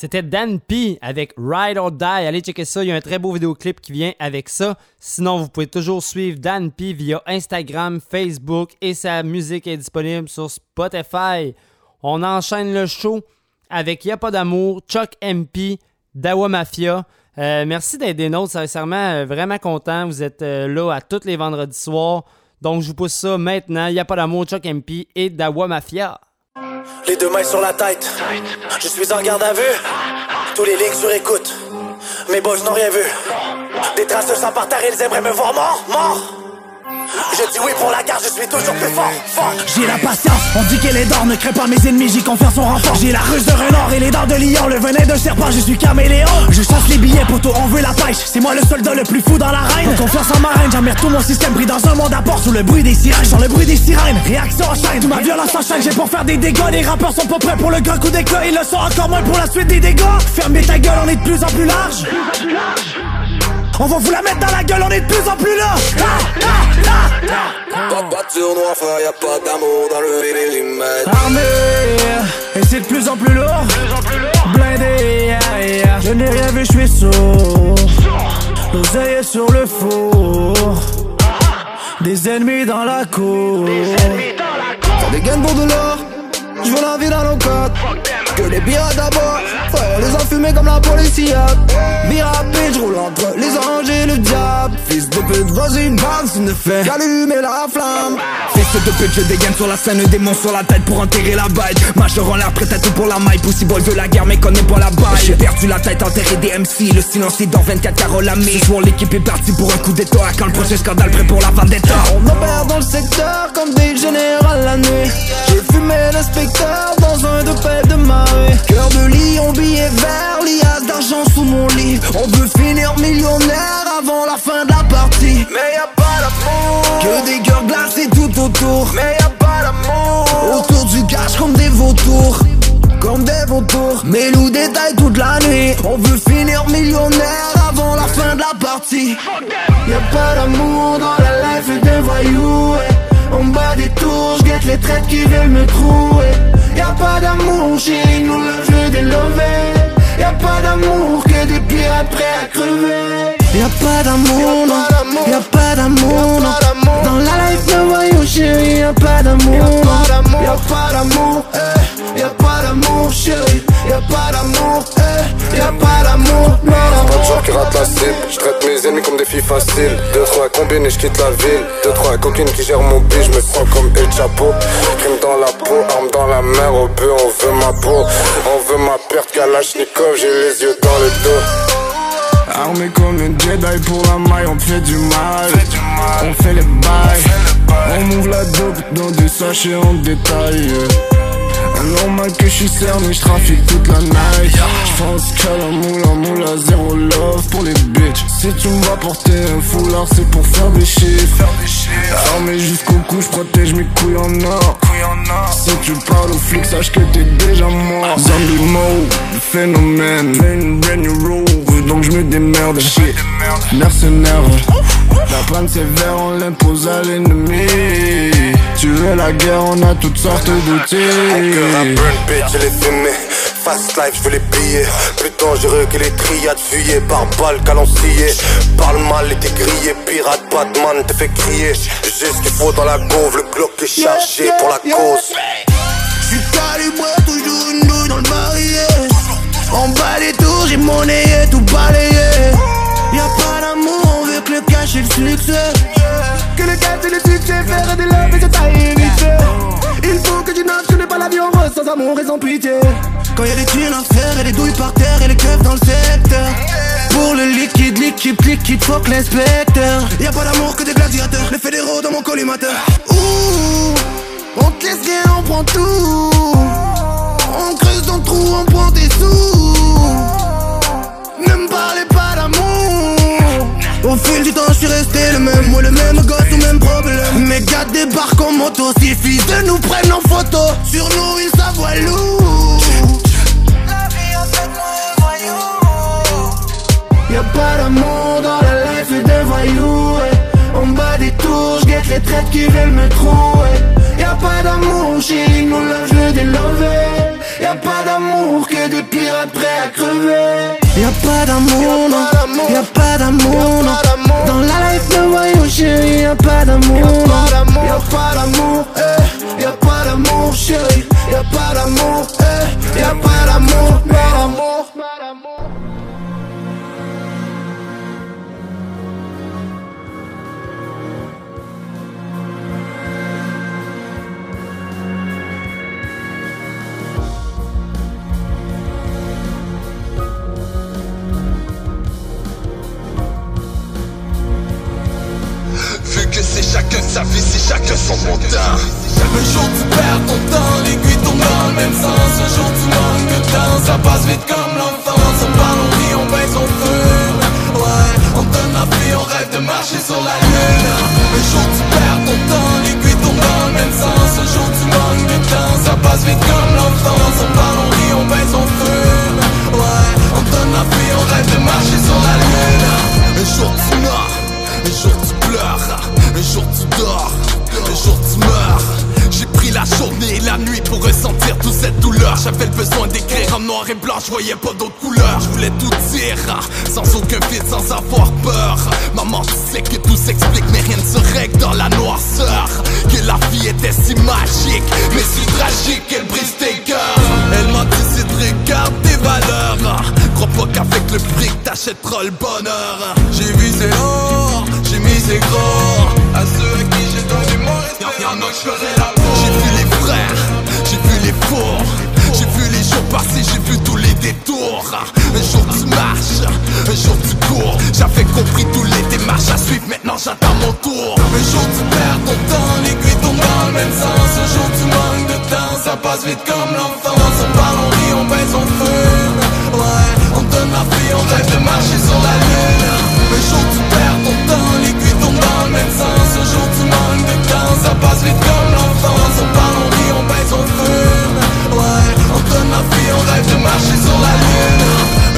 C'était Dan P avec Ride or Die. Allez checker ça, il y a un très beau vidéoclip qui vient avec ça. Sinon, vous pouvez toujours suivre Dan P via Instagram, Facebook et sa musique est disponible sur Spotify. On enchaîne le show avec Y'a pas d'amour, Chuck MP, Dawa Mafia. Euh, merci d'être des nôtres, sincèrement, euh, vraiment content. Vous êtes euh, là à tous les vendredis soirs. Donc, je vous pousse ça maintenant. Y'a pas d'amour, Chuck MP et Dawa Mafia. Les deux mains sur la tête. Je suis en garde à vue. Tous les lignes sur écoute. Mes boys n'ont rien vu. Des traces de par ils aimeraient me voir mort, mort. Je dis oui pour la garde, je suis toujours plus fort. J'ai la patience, on dit qu'elle est d'or, ne crée pas mes ennemis, j'y confère son renfort. J'ai la ruse de renard et les dents de lion, le venin de serpent, je suis caméléon. Je chasse les billets, poteau, on veut la pêche. C'est moi le soldat le plus fou dans la reine. Confiance en ma reine, jamais tout mon système brille dans un monde à port sous le bruit des sirènes. Sur le bruit des sirènes, réaction en chaîne. Ma violence enchaîne, j'ai pour faire des dégâts. Les rappeurs sont pas prêts pour le grand coup d'éclat, ils le sont encore moins pour la suite des dégâts. Fermez ta gueule, on est de plus en plus large. On va vous la mettre dans la gueule, on est de plus en plus là. Ah, ah, ah. Pas, de tournoi, frère, y'a pas d'amour dans le périmètre. Armé, et c'est de plus en plus lourd. Blindé, je n'ai rien vu, je suis sourd. L'oseille est sur le four. Des ennemis dans la cour. Des gains pour de l'or, je veux la vie dans nos côtes. Que les pirates d'abord, les enfumés comme la police. Vie rapide, je roule entre les anges et le diable. Fils de pute, vas-y, c'est une fait. J'allume la flamme. Fils de pute, je dégaine sur la scène, démon sur la tête pour enterrer la bête. Major en l'air, prêt à tout pour la maille. Pussy boy veut la guerre, mais connaît pas la balle. J'ai perdu la tête, enterré des MC. Le silence est dans 24 caroles à Ce l'équipe est partie pour un coup d'état. Quand le prochain scandale prêt pour la vendetta. On opère dans le secteur comme des générales la nuit. J'ai fumé l'inspecteur dans un de paix de marée. Cœur de lion, billet vert, liasse d'argent sous mon lit. On veut finir millionnaire avant la fin de la partie. Mais y a pas d'amour. Que des cœurs glacés tout autour. Mais y a pas d'amour. Autour du cash comme des vautours. Comme des vautours. Mais nous détaille toute la nuit. On veut finir millionnaire avant la fin de la partie. Y a pas d'amour dans la life des voyous. ouais. On bat des tours, j'guette les traites qui veulent me trouer. Y'a pas d'amour, chérie, nous le jeu des lovés. Y'a pas d'amour que des pirates prêts à crever. Y'a pas d'amour, non. Y'a pas d'amour, non. Dans la life de voyou, chérie, y'a pas d'amour. Y'a pas d'amour, eh. Y'a pas d'amour, chérie. Y'a pas d'amour, eh. Y'a pas d'amour, non. Pas de qui rate la cible, je traite mes ennemis comme des filles faciles. Deux, trois combines et je quitte la ville. Deux, trois coquines qui gèrent mon billet, je me sens comme El Chapeau. Crime dans la peau, arme dans la main, au on veut ma peau. On veut ma perte, Kalachnikov, j'ai les yeux dans le dos. Armé comme un Jedi pour la maille, on fait du mal. On fait les bails. On ouvre la dope dans des sachets en détail. Normal que je suis cerné, je trafique toute la night. J'pense qu'à la moula, moula, zéro love pour les bitches. Si tu me vas porter un foulard, c'est pour faire des chiffres. Armé jusqu'au cou, j'protège mes couilles en or. Si tu parles aux flics, sache que t'es déjà mort. Zombie mode, phénomène. Une brand new rule, donc j'me démerde. Shit, mercenaire. La panne sévère, on l'impose à l'ennemi. Tu veux la guerre, on a toutes sortes d'outils. Cœur à burn, bitch, je l'ai fumé. Fast life, je veux les billets. Plus dangereux que les triades fuyées par balles calancier. Parle mal et t'es grillé. Pirate, Batman, te fait crier. J'ai ce qu'il faut dans la gauve. Le Glock est chargé pour la cause. J'suis calibré, toujours une douille dans le barillet. En bas des tours, j'ai monnayé, tout balayé. Y'a pas d'amour, on veut que le cash et le succès. Que le cash et le succès, faire des love et se tailler. Il faut que tu je n'ai pas la vie en rose sans amour et sans pitié. Quand y'a des thunes à faire et des douilles par terre et les keufs dans le secteur. Pour le liquide, liquide, liquide, fuck l'inspecteur. Y'a pas d'amour que des gladiateurs, les fédéraux dans mon collimateur. Ouh, on te laisse rien, on prend tout. On creuse dans le trou, on prend des sous. Temps, je suis resté le même. Moi, le même gosse, ou même problème. Mes gars débarquent en moto. Suffit de nous prendre en photo. Sur nous, ils s'avoient lourd. Y'a pas d'amour dans la life voyous. ouais. On bat des tours, j'guette les traites qui veulent me trouver. Y'a pas d'amour, chérie, nous le jeu des lovés. Y'a pas d'amour que des pirates prêts à crever. Y'a pas d'amour, non. Y'a pas d'amour, non. Dans la life de voyous, chérie, y'a pas d'amour. Y'a pas d'amour, eh. Y'a pas d'amour, chérie. Y'a pas d'amour, eh. Y'a pas d'amour, pas que c'est chacun sa vie jour tu perds ton temps, l'aiguille tombe dans le même sens. Un jour tu manques de temps, ça passe vite comme l'enfance. On parle, on rit, on baisse, on fume. Ouais, on donne la vie, on rêve de marcher sur la lune. Un jour tu perds ton temps, l'aiguille tombe dans le même sens. Un jour tu manques de temps, ça passe vite comme l'enfance. On parle, on rit, on baisse, on fume. Ouais, on donne la vie, on rêve de marcher sur la lune. Un jour tu meurs, un jour tu pleures Un jour tu dors, un jour tu meurs. J'ai pris la journée et la nuit pour ressentir toute cette douleur. J'avais le besoin d'écrire en noir et blanc, je voyais pas d'autres couleurs. Je voulais tout dire, sans aucun vide, sans avoir peur. Maman, tu sais que tout s'explique, mais rien ne se règle dans la noirceur. Que la vie était si magique, mais si tragique qu'elle brise tes cœurs. Elle m'a dit c'est de regarder tes valeurs. Crois pas qu'avec le fric t'achèteras le bonheur. J'ai visé haut, j'ai misé gros À ceux à qui j'ai donné mon respect, y'en a que je ferai la j'ai vu les frères, j'ai vu les fours J'ai vu les jours passer, j'ai vu tous les détours. Un jour tu marches, un jour tu cours. J'avais compris tous les démarches à suivre, maintenant j'attends mon tour. Un jour tu perds ton temps, l'aiguille tombe dans le même sens. Un jour tu manques de temps, ça passe vite comme l'enfance. On parle, on rit, on baisse, on fume. Ouais, on donne la vie, on rêve de marcher sur la lune. Un jour tu perds dans le même sens Un jour tu manques de temps, ça passe vite comme l'enfance On parle, on rit, on baisse, on fume Ouais, on donne la vie, on rêve de marcher sur la lune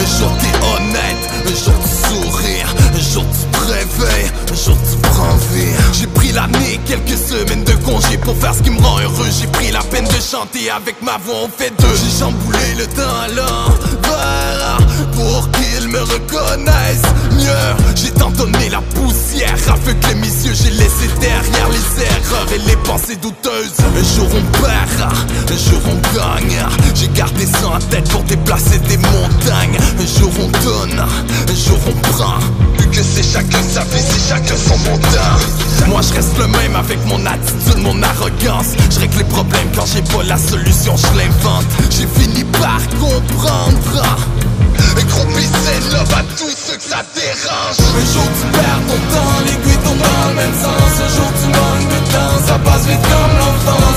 Un jour t'es honnête, un jour tu souris Un jour tu te réveilles, un jour tu prends vie l'année, quelques semaines de congé Pour faire ce qui me rend heureux. J'ai pris la peine de chanter, avec ma voix on fait deux. J'ai chamboulé le temps à l'envers Pour qu'ils me reconnaissent mieux. J'ai tant donné la poussière Aveuglé mes yeux, j'ai laissé derrière les erreurs Et les pensées douteuses. Un jour on perd, un jour on gagne. J'ai gardé ça en tête pour déplacer des montagnes. Un jour on donne, un jour on prend. Vu que c'est chacun sa vie, c'est chacun son montant. Moi je le même avec mon attitude, mon arrogance. Je règle les problèmes quand j'ai pas la solution, je l'invente. J'ai fini par comprendre. Un gros bisous love à tous ceux que ça dérange. Un jour tu perds ton temps, l'aiguille tombe dans le même sens. Un jour tu manques de temps, ça passe vite comme l'enfance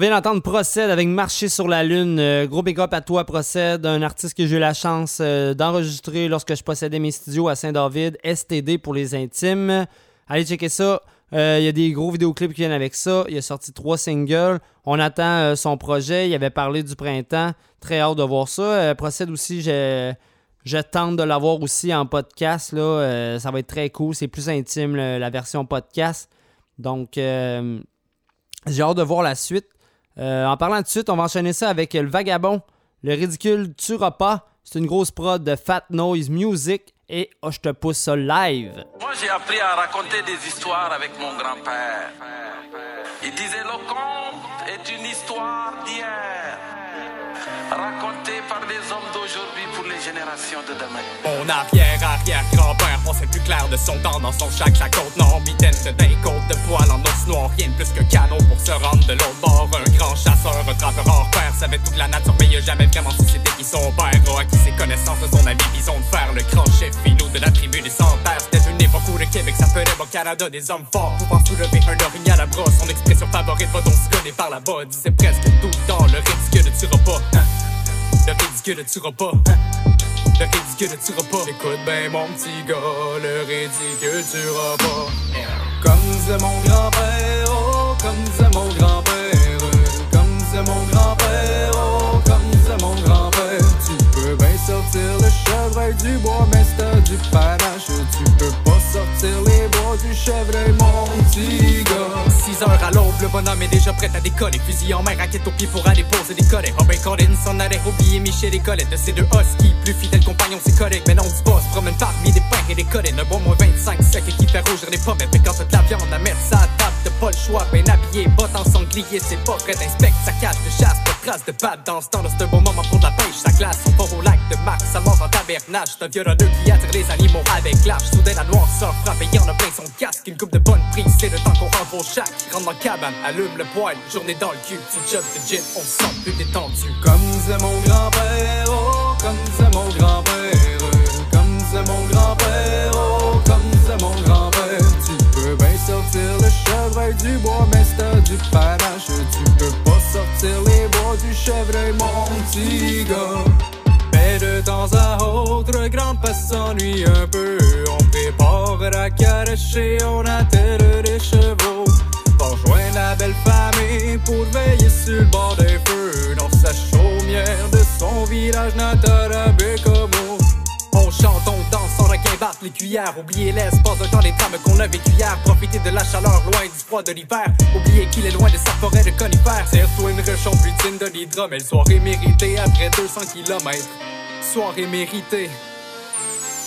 vient d'entendre Procède avec Marcher sur la Lune. Euh, gros big up à toi, Procède, un artiste que j'ai eu la chance euh, d'enregistrer lorsque je possédais mes studios à Saint-David, STD pour les intimes. Allez checker ça. Euh, Il y a des gros vidéoclips qui viennent avec ça. Il a sorti trois singles. On attend euh, son projet. Il avait parlé du printemps. Très hâte de voir ça. Procède aussi, je, je tente de l'avoir aussi en podcast. Là. Ça va être très cool. C'est plus intime, la version podcast. Donc, j'ai hâte de voir la suite. Euh, en parlant de suite, on va enchaîner ça avec Le Vagabond. Le ridicule tuera pas. C'est une grosse prod de Fat Noise Music. Et oh, je te pousse ça live. Moi, j'ai appris à raconter des histoires avec mon grand-père. Il disait le conte est une histoire d'hier, racontée par les hommes d'aujourd'hui générations de. Mon arrière-arrière-grand-père pensait plus clair de son temps dans son chac, la côte nord, mitaine d'un côte de poil en os noir, rien de plus que canon pour se rendre de l'autre bord. Un grand chasseur, un trappeur hors pair, savait toute la nature, mais jamais vraiment su c'était qui son père. A acquis ses connaissances de son ami bison de fer, le grand chef filou de la tribu des sans-terres. C'était une époque où le Québec s'appelait bon Canada, des hommes forts pouvant soulever un orignal à la brosse. Son expression favorite va donc se par là-bas, disait presque tout le temps, le ridicule ne tuera pas. Le ridicule ne tuera pas. Le ridicule ne tuera pas. Écoute ben mon petit gars, le ridicule tuera pas. Comme disait mon grand-père, oh, comme disait mon grand-père, comme disait mon grand-père, oh, comme disait mon grand-père. Tu peux bien sortir le chevreuil du bois, mais t'as du panache, tu peux pas sortir les bois du chevreuil, mon petit gars. 6 heures à l'aube, le bonhomme est déjà prêt à décoller. Fusil en main, raquette au pied pour aller poser des collets. Robin Collins s'en allait oublier Michel et Colette. De ces deux huskies, plus fidèles compagnons, c'est correct. Mais non, du boss promène parmi des pains et des collets. Un bon moins 25 sec et qui fait rougir les pommettes. Mais quand de la viande à mettre ça à table, t'as pas le choix. Ben habillé, bottes en sanglier, c'est pas prêt d'inspecte. Ça cache de chasse, trace de patte. Dans ce temps-là, c'est un bon moment pour la pêche. Ça glace, on part au lac de Mars, ça mange en tabernage. C'est un violonneux qui attire les animaux avec l'âge. Soudain, la noire sort frappe et y'en a plein son casque. Une coupe de bonne prise, c'est le temps qu'on rentre au chac. Rentre dans cabane, allume le poêle, journée dans le cul. Tu job de gin, on se sent plus détendu. Comme c'est mon grand-père, oh, comme c'est mon grand-père, comme c'est mon grand-père, oh, comme c'est mon grand-père. Tu peux bien sortir le chevreuil du bois, mais c'est du panache. Tu peux les du chevreuil, mon petit gars. Mais de temps à autre, grand-père s'ennuie un peu. On prépare à caresser, on attelle des chevaux. Pour joindre la belle famille pour veiller sur le bord des feux. Dans sa chaumière de son village natal à Bécomo. On chante, on danse, les cuillères. Oubliez l'espace de temps des trames qu'on a vécu hier. Profitez de la chaleur loin du froid de l'hiver. Oubliez qu'il est loin de sa forêt de conifères. Tire-toi une réchauffe butine de l'hydromel. Soirée méritée après 200 km. Soirée méritée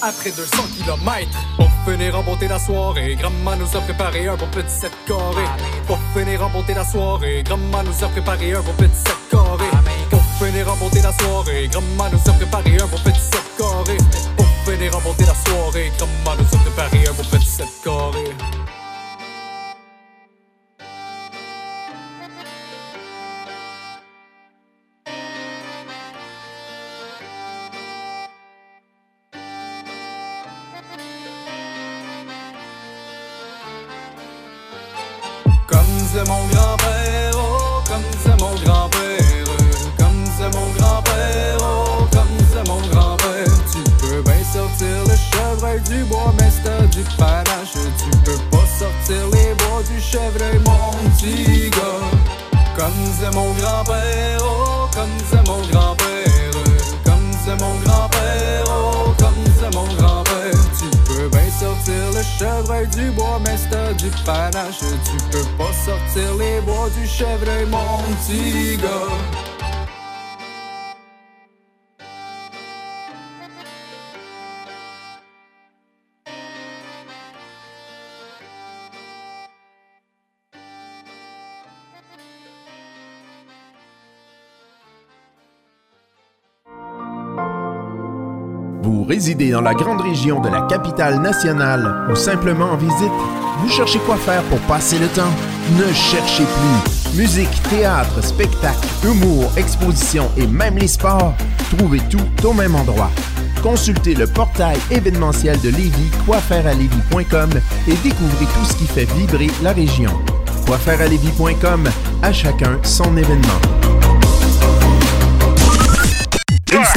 après 200 km. Pour finir en beauté la soirée, Grandma nous a préparé un bon petit set carré. Pour finir en beauté la soirée, Grandma nous a préparé un bon petit set carré. Pour finir en beauté la soirée, Grandma nous a préparé un bon petit set carré. En beauté la soirée, Grandma nous a préparé un bon petit set carré. Panache. Tu peux pas sortir les bois du chevreuil, mon petit gars. Vous résidez dans la grande région de la capitale nationale ou simplement en visite? Vous cherchez quoi faire pour passer le temps? Ne cherchez plus. Musique, théâtre, spectacle, humour, exposition et même les sports. Trouvez tout au même endroit. Consultez le portail événementiel de Lévis, quoifairealévis.com et découvrez tout ce qui fait vibrer la région. Quoifairealévis.com, à chacun son événement.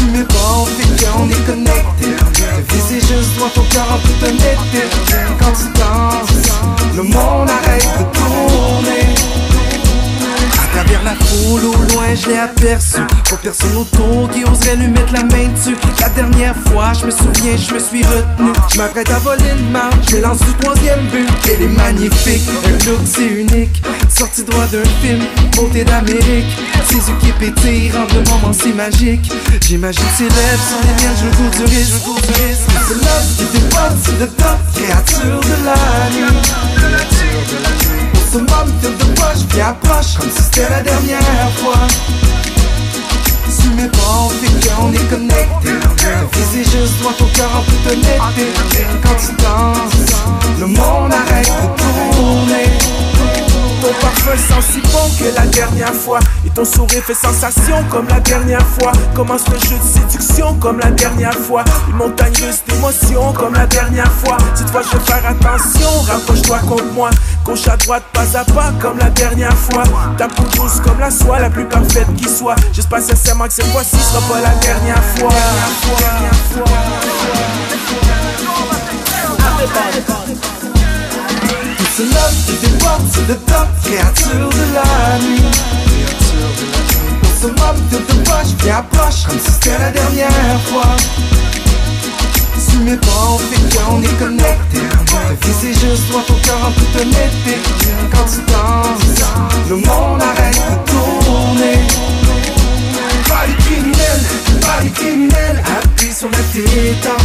Si mes pas fait qu'on est connecté. Ta vie c'est toi ton cœur en toute honnêteté Quand tu danses, le monde arrête de tourner travers la foule au loin je l'ai aperçu. Pas personne autour qui oserait lui mettre la main dessus. La dernière fois je me souviens je me suis retenu. Je m'apprête à voler une marche, je lance du troisième but. Elle est magnifique, un look c'est unique. Sorti droit d'un film, beauté d'Amérique. Ses yeux qui pétillent rendent le moment si magique. J'imagine ses lèvres sont les miennes, je veux cours du risque, C'est love qui dépasse sur le top, créature de la nuit moment feel de poche qui approche comme si c'était la dernière fois. Si mes pas fait qu'on est connecté c'est juste toi ton cœur en toute honnêteté. Quand tu danses, le monde arrête de tourner ton parfum sent si bon que la dernière fois. Et ton sourire fait sensation comme la dernière fois. Commence le jeu de séduction comme la dernière fois. Une montagne russe d'émotions comme la dernière fois. Cette fois je vais faire attention, rapproche-toi contre moi. Gauche à droite, pas à pas comme la dernière fois. Ta peau douce comme la soie, la plus parfaite qui soit. J'espère sincèrement que cette fois-ci sera pas la dernière fois. Dernière fois, dernière fois. Sur le top, créature de la nuit. On se moque de te poche, viens approche, comme si c'était la dernière fois. Sous mes pas, on fait qu'on est connecté. Ta c'est juste toi, ton cœur en toute honnêteté. Quand tu danses, le monde arrête de tourner body criminel, body criminel. Appuie sur la téta,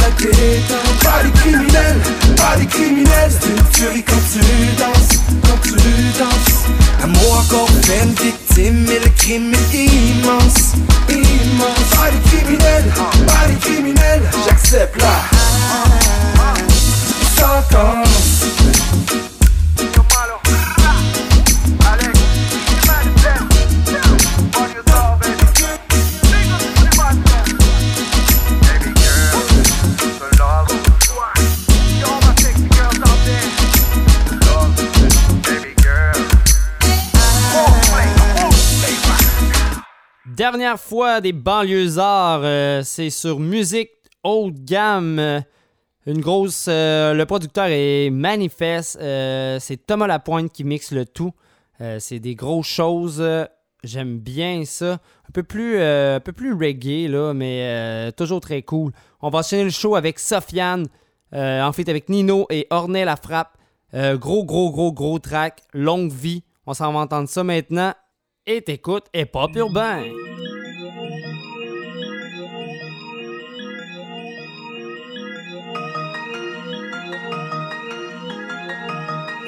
la téta. Body criminel, body criminel. C'est une furie quand tu danses, quand tu danses. Amour encore pleine victime, mais le crime est immense, immense. Body criminel, body criminel. J'accepte la Ça commence. Dernière fois des banlieusards, euh, c'est sur musique haut de gamme. Une grosse. euh, le producteur est Manifest. euh, c'est Thomas Lapointe qui mixe le tout. Euh, c'est des grosses choses. J'aime bien ça. Un peu plus, un peu plus reggae, là, mais toujours très cool. On va enchaîner le show avec Sofiane. en fait, avec Nino et Ornel la frappe. Gros, gros, gros, gros track. Longue vie. On s'en va entendre ça maintenant. Et t'écoutes et pop urbain.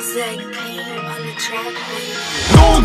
Zach Payne on the track. Long.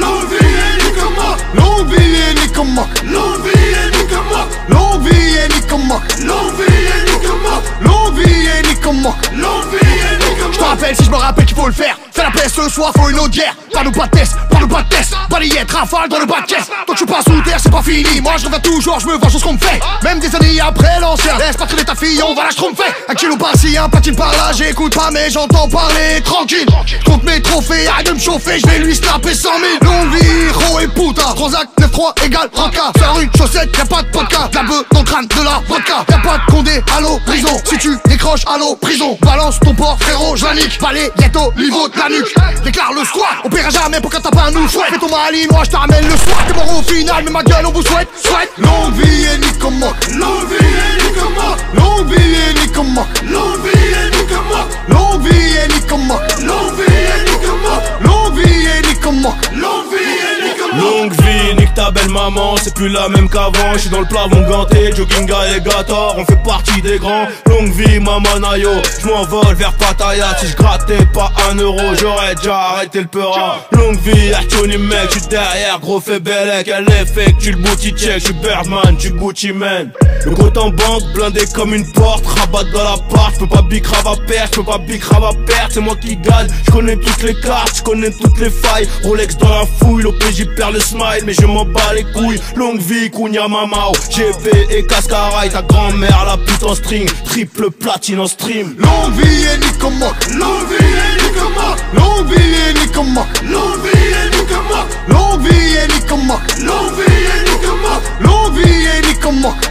Long Nicomoc Longue vie et Nicomoc Longue vie et Nicomoc Longue vie et Nicomoc Longue vie et Nicomoc Longue vie et Nicomoc Longue vie et Nicomoc Je te rappelle si je me rappelle qu'il faut le faire. Fais la paix ce soir, faut une autre guerre Pas nous pas de test, pas nous pas de test Balayette, rafale dans le bas de caisse. Tant que je suis pas sous terre, c'est pas fini. Moi je reviens toujours, je me venge sur ce qu'on me fait. Même des années après l'ancien. Laisse pas traîner ta fille, on va la schtroumpfer. Un kilo par-ci, un patine par-là J'écoute pas mais j'entends parler tranquille. Compte mes trophées, arrête de me chauffer Je vais lui snapper 100 000 Longue vie, rue puta Transac 9-3 égale ranca Faire une chaussette, y'a pas de podcast La bœuf dans le crâne de la vodka. Y'a pas de condé, allô, prison Si tu décroches, allô, prison. Balance ton port, frérot, je la nique Palais, ghetto, niveau de la nuque. Déclare le squat, on paiera jamais pour quand t'as pas un nous Fais ton malinois, je te ramène le soir T'es mort au final, mais ma gueule, on vous souhaite, souhaite. Longue vie et Nicomoc Longue vie et Nicomoc Longue vie et Nicomoc Longue vie et Nicomoc Longue vie et Nicomoc Longue vie et Nicomoc Longue vie et Nicomoc Longue vie et Longue vie, nique ta belle maman, c'est plus la même qu'avant. Je suis dans le plafond ganté, jogging alligator, on fait partie des grands. Longue vie, maman Nayo, je m'envole vers Pattaya. Si je grattais pas un euro, j'aurais déjà arrêté le peura. Longue vie, Tony mec, je suis derrière, gros fait bellec. Elle est tu le booty check, je suis Birdman, tu Gucci man. Le compte en banque, blindé comme une porte, rabat dans la part, je peux pas big à perdre, je peux pas big à perdre, c'est moi qui gagne. Je connais toutes les cartes, je connais toutes les failles. Rolex dans la fouille, l'OPJ le smile, mais je m'en bats les couilles. Longue vie, Kunya Mamao, GP et Cascarai, ta grand-mère, la pute en string, triple platine en stream. Longue vie et Nicomoc, longue vie et Nicomoc, longue vie et Nicomoc, longue vie et Nicomoc, longue vie et Nicomoc, longue vie et Nicomoc, longue vie et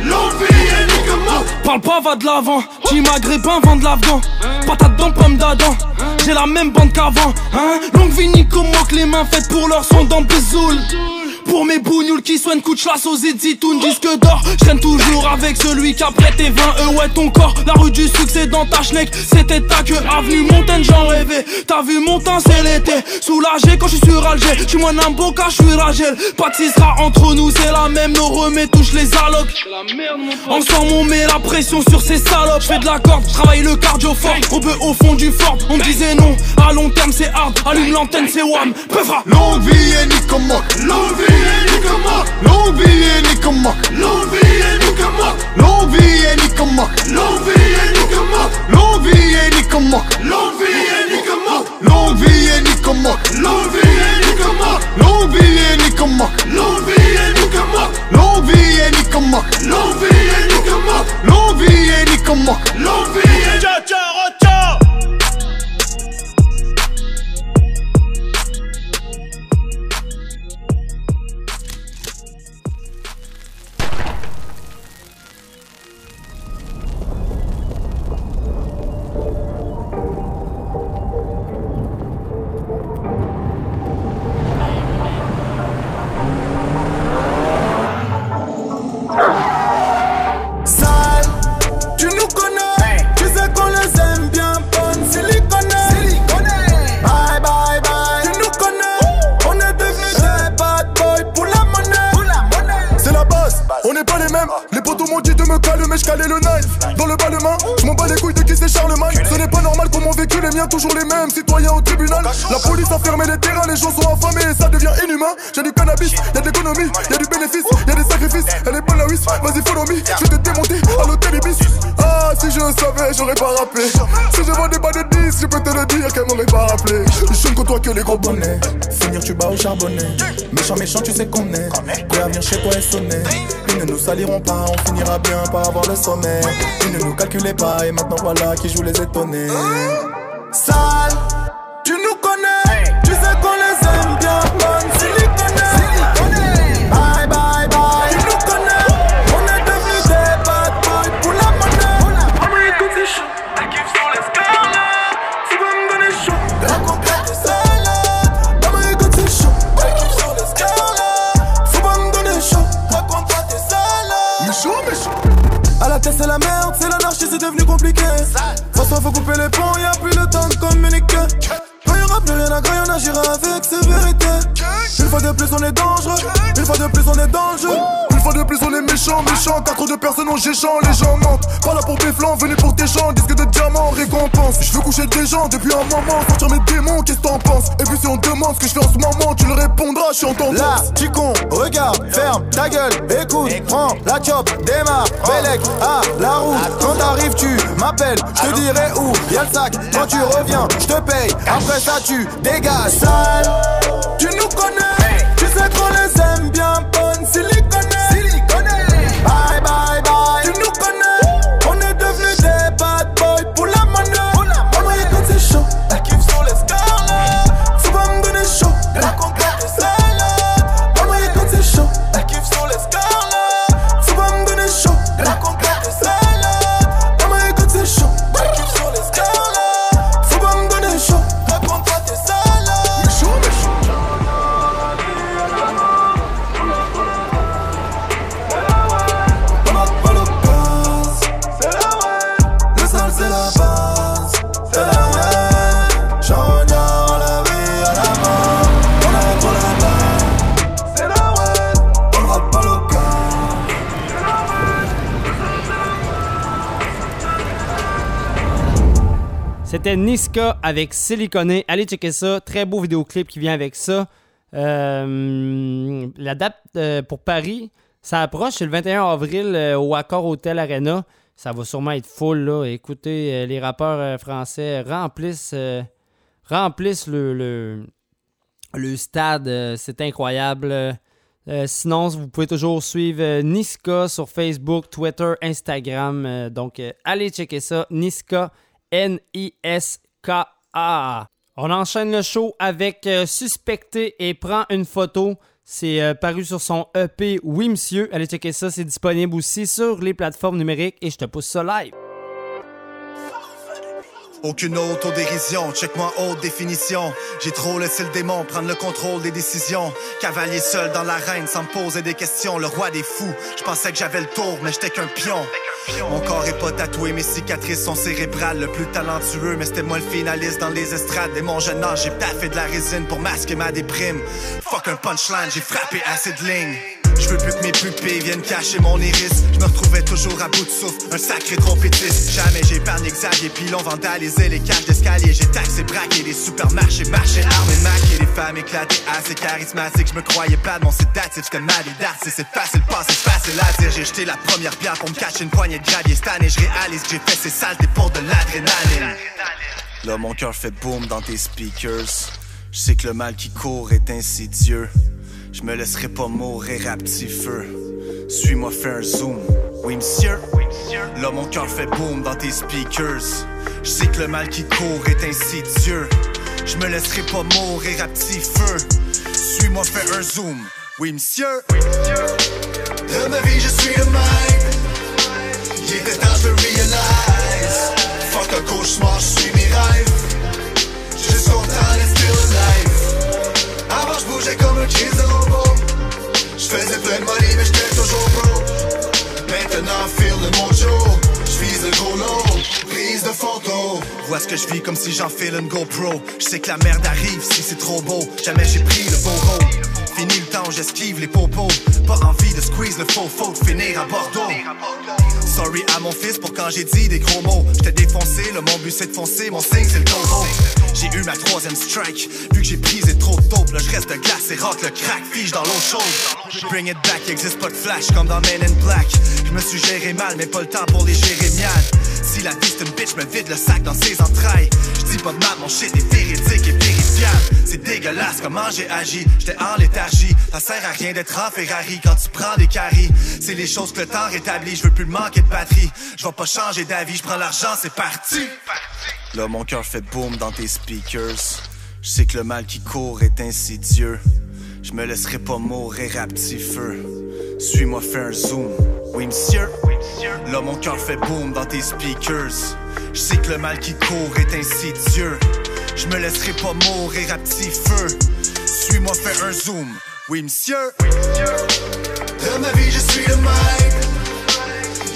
longue vie Parle pas, va de l'avant. Team maghrébin, vend de l'afghan. Patate dans pomme d'Adam. J'ai la même bande qu'avant. Hein? Longue vie, Nico moque les mains faites pour leur son dans Bezoul. Pour mes bougnoules qui soignent coup de chasse aux éditoun disque d'or Je traîne toujours avec celui qui a prêté 20 eux ouais ton corps La rue du succès dans ta schneck. C'était ta queue avenue Montaigne j'en rêvais. T'as vu mon temps c'est l'été. Soulagé quand je suis sur Alger Je suis moins Namboka je suis Ragel Pas de sera entre nous c'est la même. Nos remets touchent les allocs. Ensemble on met la pression sur ces salopes. Je fais de la corde, travaille le cardio fort. Rebeu au fond du fort On me disait non À long terme c'est hard. Allume l'antenne c'est wham. Peufra Longue vie et Nicomoc Longue vie est nikamma Longue vie est nikamma Longue vie est nikamma Longue vie est nikamma Longue vie est nikamma Longue vie est nikamma Longue vie est nikamma Longue vie est nikamma Longue vie est nikamma Longue vie est nikamma Longue vie est nikamma Longue vie est nikamma Longue vie est nikamma Longue vie est nikamma Longue vie est nikamma la police a fermé les terrains, les gens sont affamés ça devient inhumain. J'ai du cannabis, y'a de l'économie, y'a du bénéfice, y'a des sacrifices. Elle est bonne la whiz, vas-y follow me, je vais te démonter à l'hôtel Ibis. Ah, si je savais, j'aurais pas rappelé. Si je vendais pas de 10, je peux te le dire qu'elle m'aurait pas rappelé. Je ne côtoie que les gros bonnets. Finir tu bats au charbonnet. Méchant, méchant, tu sais qu'on est. Prêt à chez toi et sonner. Ils ne nous saliront pas, on finira bien par avoir le sommet. Ils ne nous calculaient pas et maintenant voilà qui joue les étonnés. Personnes ont géchant, les gens mentent Pas là pour béflant, venu pour tes gens Disque de diamant, récompense Je veux coucher des gens depuis un moment Sortir mes démons, qu'est-ce que t'en penses? Et puis si on demande ce que je fais en ce moment Tu le répondras, je suis en tendance Là, tu con, regarde, ferme ta gueule, écoute, prends la chop, démarre, Bélec, à la route. Quand t'arrives, tu m'appelles, je te dirai où. Y'a le sac, quand tu reviens, je te paye. Après ça, tu dégages. Sale, tu nous connais, tu sais qu'on les aime bien, Niska avec Siliconé. Allez checker ça. Très beau vidéoclip qui vient avec ça. Euh, la date euh, pour Paris, ça approche. C'est le 21 avril euh, au Accor Hotel Arena. Ça va sûrement être full. Là. Écoutez, les rappeurs français remplissent, remplissent le, stade. C'est incroyable. Sinon, vous pouvez toujours suivre Niska sur Facebook, Twitter, Instagram. Donc, allez checker ça. Niska, N-I-S-K-A. On enchaîne le show avec euh, Suspecté et prend une photo. C'est euh, paru sur son EP Oui Monsieur. Allez checker ça. C'est disponible aussi sur les plateformes numériques et je te pousse ça live. Aucune autodérision, check-moi haute définition. J'ai trop laissé le démon prendre le contrôle des décisions. Cavalier seul dans l'arène sans me poser des questions. Le roi des fous, je pensais que j'avais le tour, mais j'étais qu'un pion. Mon corps est pas tatoué, mes cicatrices sont cérébrales. Le plus talentueux, mais c'était moi le finaliste dans les estrades. Dès mon jeune âge, j'ai taffé de la résine pour masquer ma déprime. Fuck un punchline, j'ai frappé assez de lignes. Je veux plus que mes pupilles viennent cacher mon iris. Je me retrouvais toujours à bout de souffle, un sacré trompettiste. Jamais j'ai épargné Xavier Pilon, vandalisé les cages d'escalier. J'ai taxé, braqué les supermarchés, marché, armé, maqué les femmes éclatées, assez charismatiques. Je me croyais pas de mon sédatif, j'étais mal et d'artiste. C'est facile, pas, c'est facile à dire. J'ai jeté la première pierre pour me cacher une poignée de gravier. Cette année, je réalise que j'ai fait ces saletés pour de l'adrénaline. Là, mon cœur fait boom dans tes speakers. Je sais que le mal qui court est insidieux. Je me laisserai pas mourir à petit feu. Suis-moi, fais un zoom. Oui, monsieur. Là, mon cœur fait boom dans tes speakers. Je sais que le mal qui court est insidieux. Je me laisserai pas mourir à petit feu. Suis-moi, fais un zoom. Oui, monsieur. De ma vie, je suis le même. Il était temps, je le réalise. Fuck un cauchemar, je suis mes rêves. Juste content d'être still alive. Avant, je bougeais comme un. Je faisais plein de money, mais j'étais toujours broke. Maintenant, feel le mojo. Je vise le gros lot. Prise de photos. Vois ce que je vis comme si j'enfile une GoPro. Je sais que la merde arrive si c'est trop beau. Jamais j'ai pris le beau rôle. Fini le temps, j'esquive les popos. Pas envie de squeeze le faux faux, finir à Bordeaux. Sorry à mon fils pour quand j'ai dit des gros mots. J'étais défoncé, le mon but c'est de foncer, mon signe c'est le go J'ai eu ma troisième strike, vu que j'ai prisé trop dope. Là je reste de glace et rock, le crack fige dans l'eau chaude. Bring it back, existe pas de flash comme dans Men in Black. Je me suis géré mal, mais pas le temps pour les jérémiades. La vie c'est une bitch, me vide le sac dans ses entrailles. Je dis pas de mal, mon shit est véridique et vérifiable. C'est dégueulasse comment j'ai agi, j'étais en léthargie. Ça sert à rien d'être en Ferrari quand tu prends des caries. C'est les choses que le temps rétablit, je veux plus manquer de batterie. Je vais pas changer d'avis, je prends l'argent, c'est parti. Là, mon cœur fait boom dans tes speakers. Je sais que le mal qui court est insidieux. Je me laisserai pas mourir à petit feu. Suis-moi, fais un zoom. Oui, monsieur. Là, mon cœur fait boom dans tes speakers. Je sais que le mal qui court est insidieux. Je me laisserai pas mourir à petit feu. Suis-moi, fais un zoom. Oui, monsieur. De ma vie, je suis le même.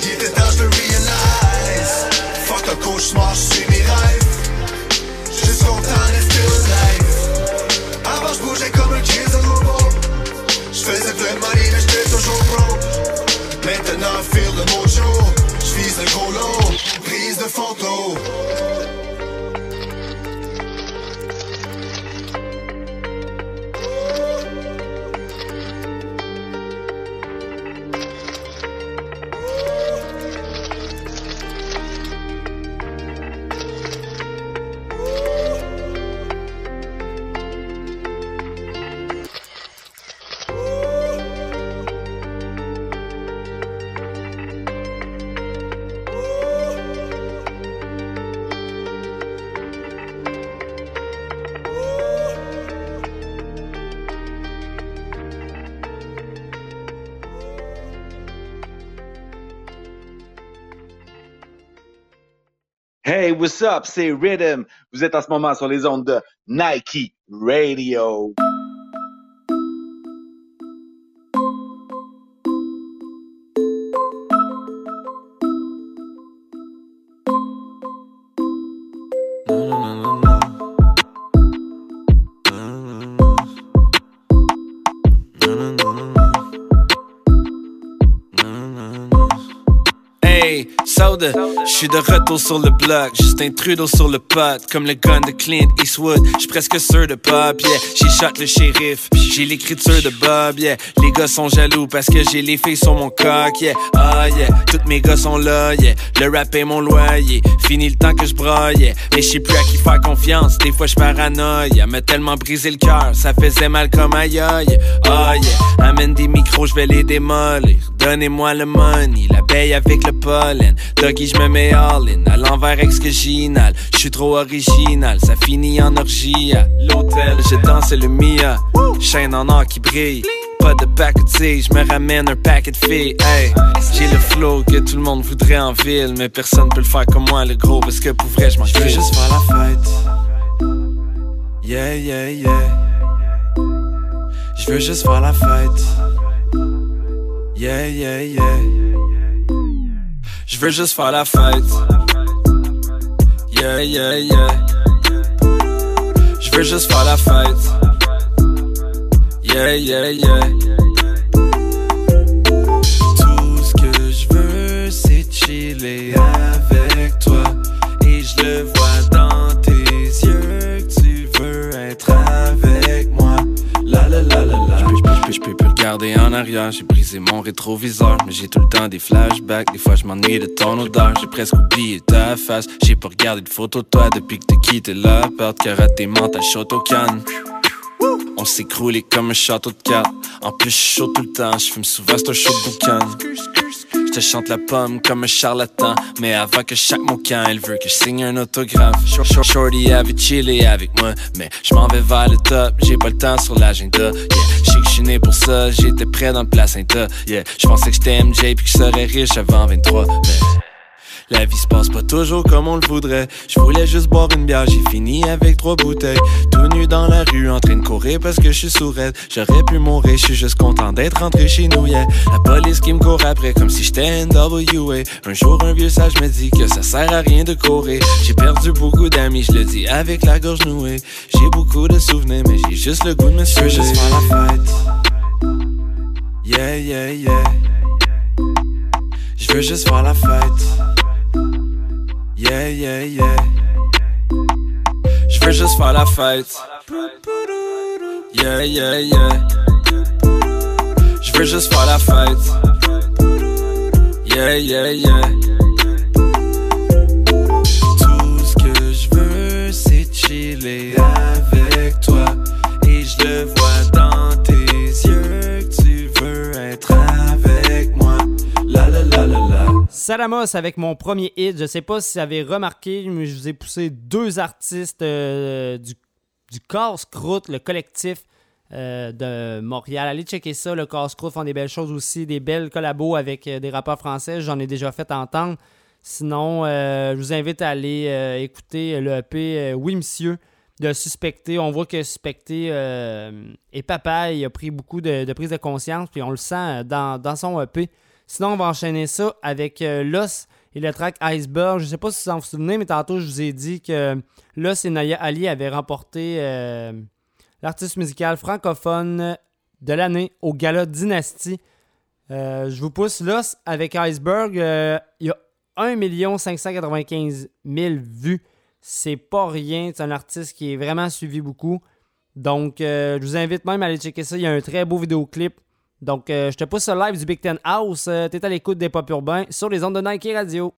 Il était temps, je le réalise. Fuck un cauchemar, je suis mes rêves. Juste content d'être still alive. Avant, je bougeais comme un crise de robot. Je faisais plein de money, mais j'étais toujours broke. Maintenant, feel le mojo. Je vise le gros lot. Prise de photos. What's up? C'est Rhythm. Vous êtes en ce moment sur les ondes de Nike Radio. Hey, Soda, je suis de retour sur le bloc, Justin Trudeau sur le pot, comme le gun de Clint Eastwood, je suis presque sûr de pop, yeah. J'ai shot le shérif, j'ai l'écriture de Bob, yeah. Les gars sont jaloux parce que j'ai les filles sur mon coq, yeah. Ah yeah, tous mes gars sont là, yeah. Le rap est mon loyer, fini le temps que broye, yeah. Mais je sais plus à qui faire confiance, des fois je paranoïe, m'a tellement brisé le cœur, ça faisait mal comme aïe. Ah yeah, amène des micros, je vais les démolir, donnez-moi le money, l'abeille avec le pollen, Doggy je me mets all in, à l'envers ex-géginal, je suis trop original, ça finit en orgie l'hôtel, je danse le Mia, chaîne en or qui brille. Pas de back je me ramène un paquet de filles. Hey, j'ai le flow que tout le monde voudrait en ville, mais personne peut le faire comme moi, le gros, parce que pour vrai, je m'en veux juste faire la fête. Yeah, yeah, yeah. Je veux juste faire la fête. Yeah, yeah, yeah. Je veux juste faire la fête. Yeah, yeah, yeah. Je veux juste faire la fête. Yeah, yeah, yeah. En arrière. J'ai brisé mon rétroviseur, mais j'ai tout le temps des flashbacks. Des fois, je m'ennuie de ton odeur. J'ai presque oublié ta face. J'ai pas regardé de photo de toi depuis que t'as quitté la porte. Karaté mental, shot au canne. On s'écroulé comme un château de cartes. En plus, je chaud tout le temps. Je fume souvent, c'est un chaud de boucan. Te chante la pomme comme un charlatan. Mais avant que chaque mot quand elle veut que je signe un autographe. Shor- shor- Shorty avait chillé avec moi, mais je m'en vais vers le top. J'ai pas le temps sur l'agenda. Yeah, je que je suis né pour ça, j'étais prêt dans le placenta. Yeah, je pensais que j'étais MJ puis que je serais riche avant 23. Mais la vie se passe pas toujours comme on le voudrait. Je voulais juste boire une bière, j'ai fini avec trois bouteilles. Tout nu dans la rue, en train de courir parce que je suis sourette. J'aurais pu mourir, je suis juste content d'être rentré chez nous, yeah. La police qui me court après comme si j'étais NWA. Un jour, un vieux sage me dit que ça sert à rien de courir. J'ai perdu beaucoup d'amis, je le dis avec la gorge nouée. J'ai beaucoup de souvenirs, mais j'ai juste le goût de me suivre. juste faire la fête. Yeah, yeah, yeah. Je veux juste faire la fête. Yeah, yeah, yeah. Je veux juste faire la fête. Yeah, yeah, yeah. Je veux juste faire la fête. Yeah, yeah, yeah. La. Salamos avec mon premier hit. Je sais pas si vous avez remarqué, mais je vous ai poussé deux artistes euh, du, du Casse-Croûte, le collectif euh, de Montréal. Allez checker ça, le Casse-Croûte font des belles choses aussi, des belles collabos avec euh, des rappeurs français. J'en ai déjà fait entendre. Sinon, je vous invite à aller écouter le EP Oui Monsieur de Suspecté. On voit que Suspecté euh, et Papa, il a pris beaucoup de, de prise de conscience, puis on le sent dans, dans son EP. Sinon, on va enchaîner ça avec euh, Los et le track Iceberg. Je sais pas si vous en vous souvenez, mais tantôt, je vous ai dit que Los et Naya Ali avaient remporté euh, l'artiste musical francophone de l'année au Gala Dynasty. Euh, je vous pousse Los avec Iceberg. Euh, il y a 1 595 000 vues. C'est pas rien. C'est un artiste qui est vraiment suivi beaucoup. Donc, je vous invite même à aller checker ça. Il y a un très beau vidéoclip. Donc, euh, je te pousse le live du Big Ten House. Euh, T'es à l'écoute des pop urbains sur les ondes de Nike Radio.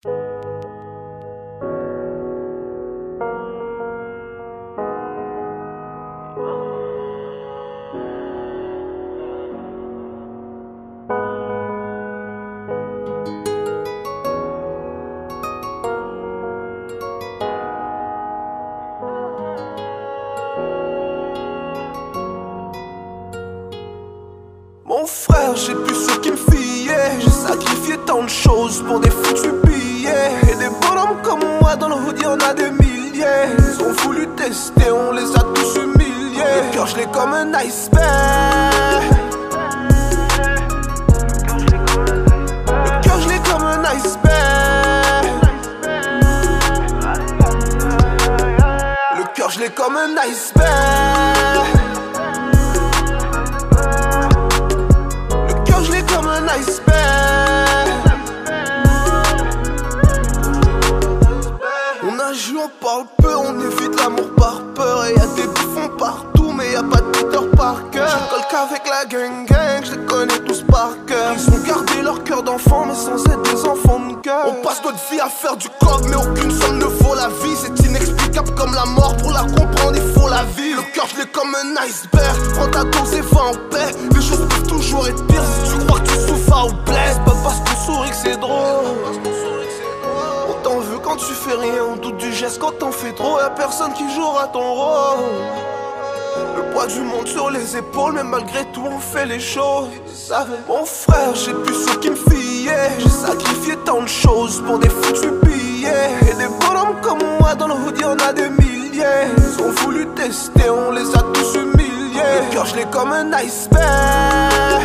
Tester, on les a tous humiliés. Le cœur, je l'ai comme un iceberg.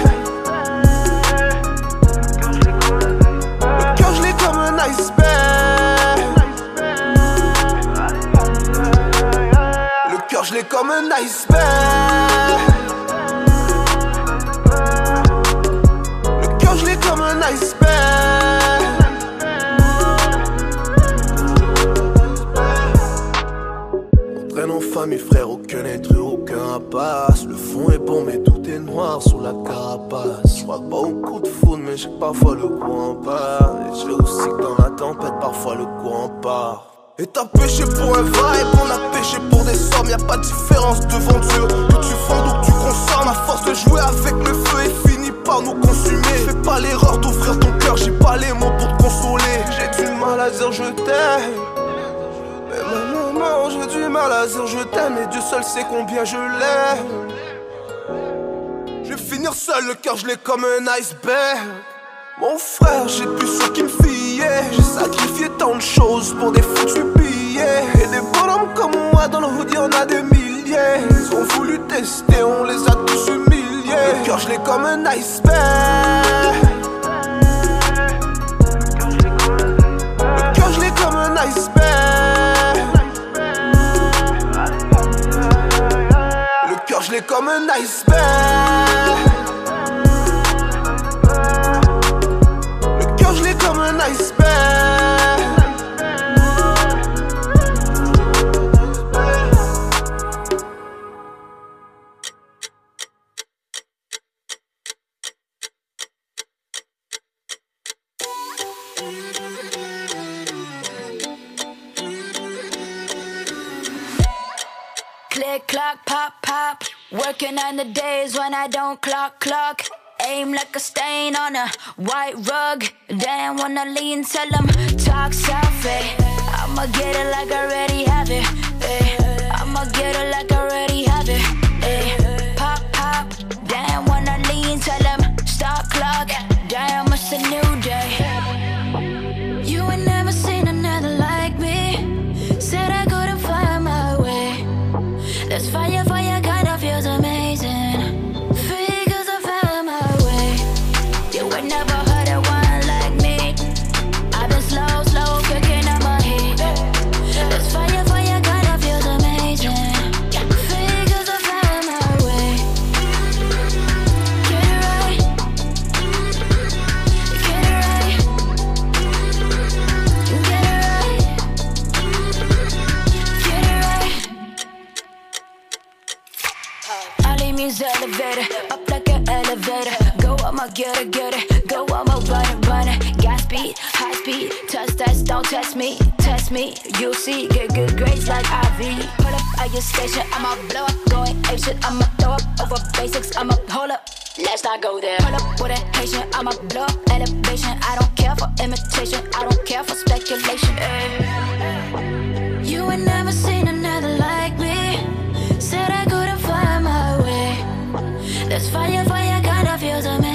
Le cœur, je l'ai comme un iceberg. Le cœur, je l'ai comme un iceberg. Sous la carapace. Je crois pas au coup de foudre, mais j'ai parfois le courant part. Et je aussi que dans la tempête, parfois le courant part. Et t'as péché pour un vibe, on a péché pour des sommes, y a pas de différence devant Dieu. Que tu vendes ou que tu consommes, à force de jouer avec le feu et fini pas nous consumer. Fais pas l'erreur d'ouvrir ton cœur, j'ai pas les mots pour te consoler. J'ai du mal à dire je t'aime. Mais maman, j'ai du mal à dire je t'aime, et Dieu seul sait combien je l'aime. Je vais finir seul, le cœur je l'ai comme un iceberg. Mon frère, j'ai plus ce qui me fiait. J'ai sacrifié tant de choses pour des foutus billets. Et des bonhommes comme moi dans le hood, y'en a des milliers. Ils ont voulu tester, on les a tous humiliés. Le cœur, je comme un iceberg. Le je comme un iceberg. Le cœur, Working on the days when I don't clock, clock. Aim like a stain on a white rug. Damn, wanna lean, tell them talk selfie. I'ma get it like I already have it. eh. I'ma get it like I already have it. eh. Pop, pop. Damn, wanna lean, tell them stop clock. Damn, get it, get it. Go, I'ma run it, run it. Gas speed, high speed, Test, that, don't test me, test me. You see, get good grades like IV. Pull up at your station, I'ma blow up, going ape shit. I'ma throw up over basics, I'ma hold up. Let's not go there. Pull up with a Haitian, I'ma blow up elevation. I don't care for imitation, I don't care for speculation. eh. You ain't never seen another like me. Said I couldn't find my way. This fire, fire kind of feels amazing.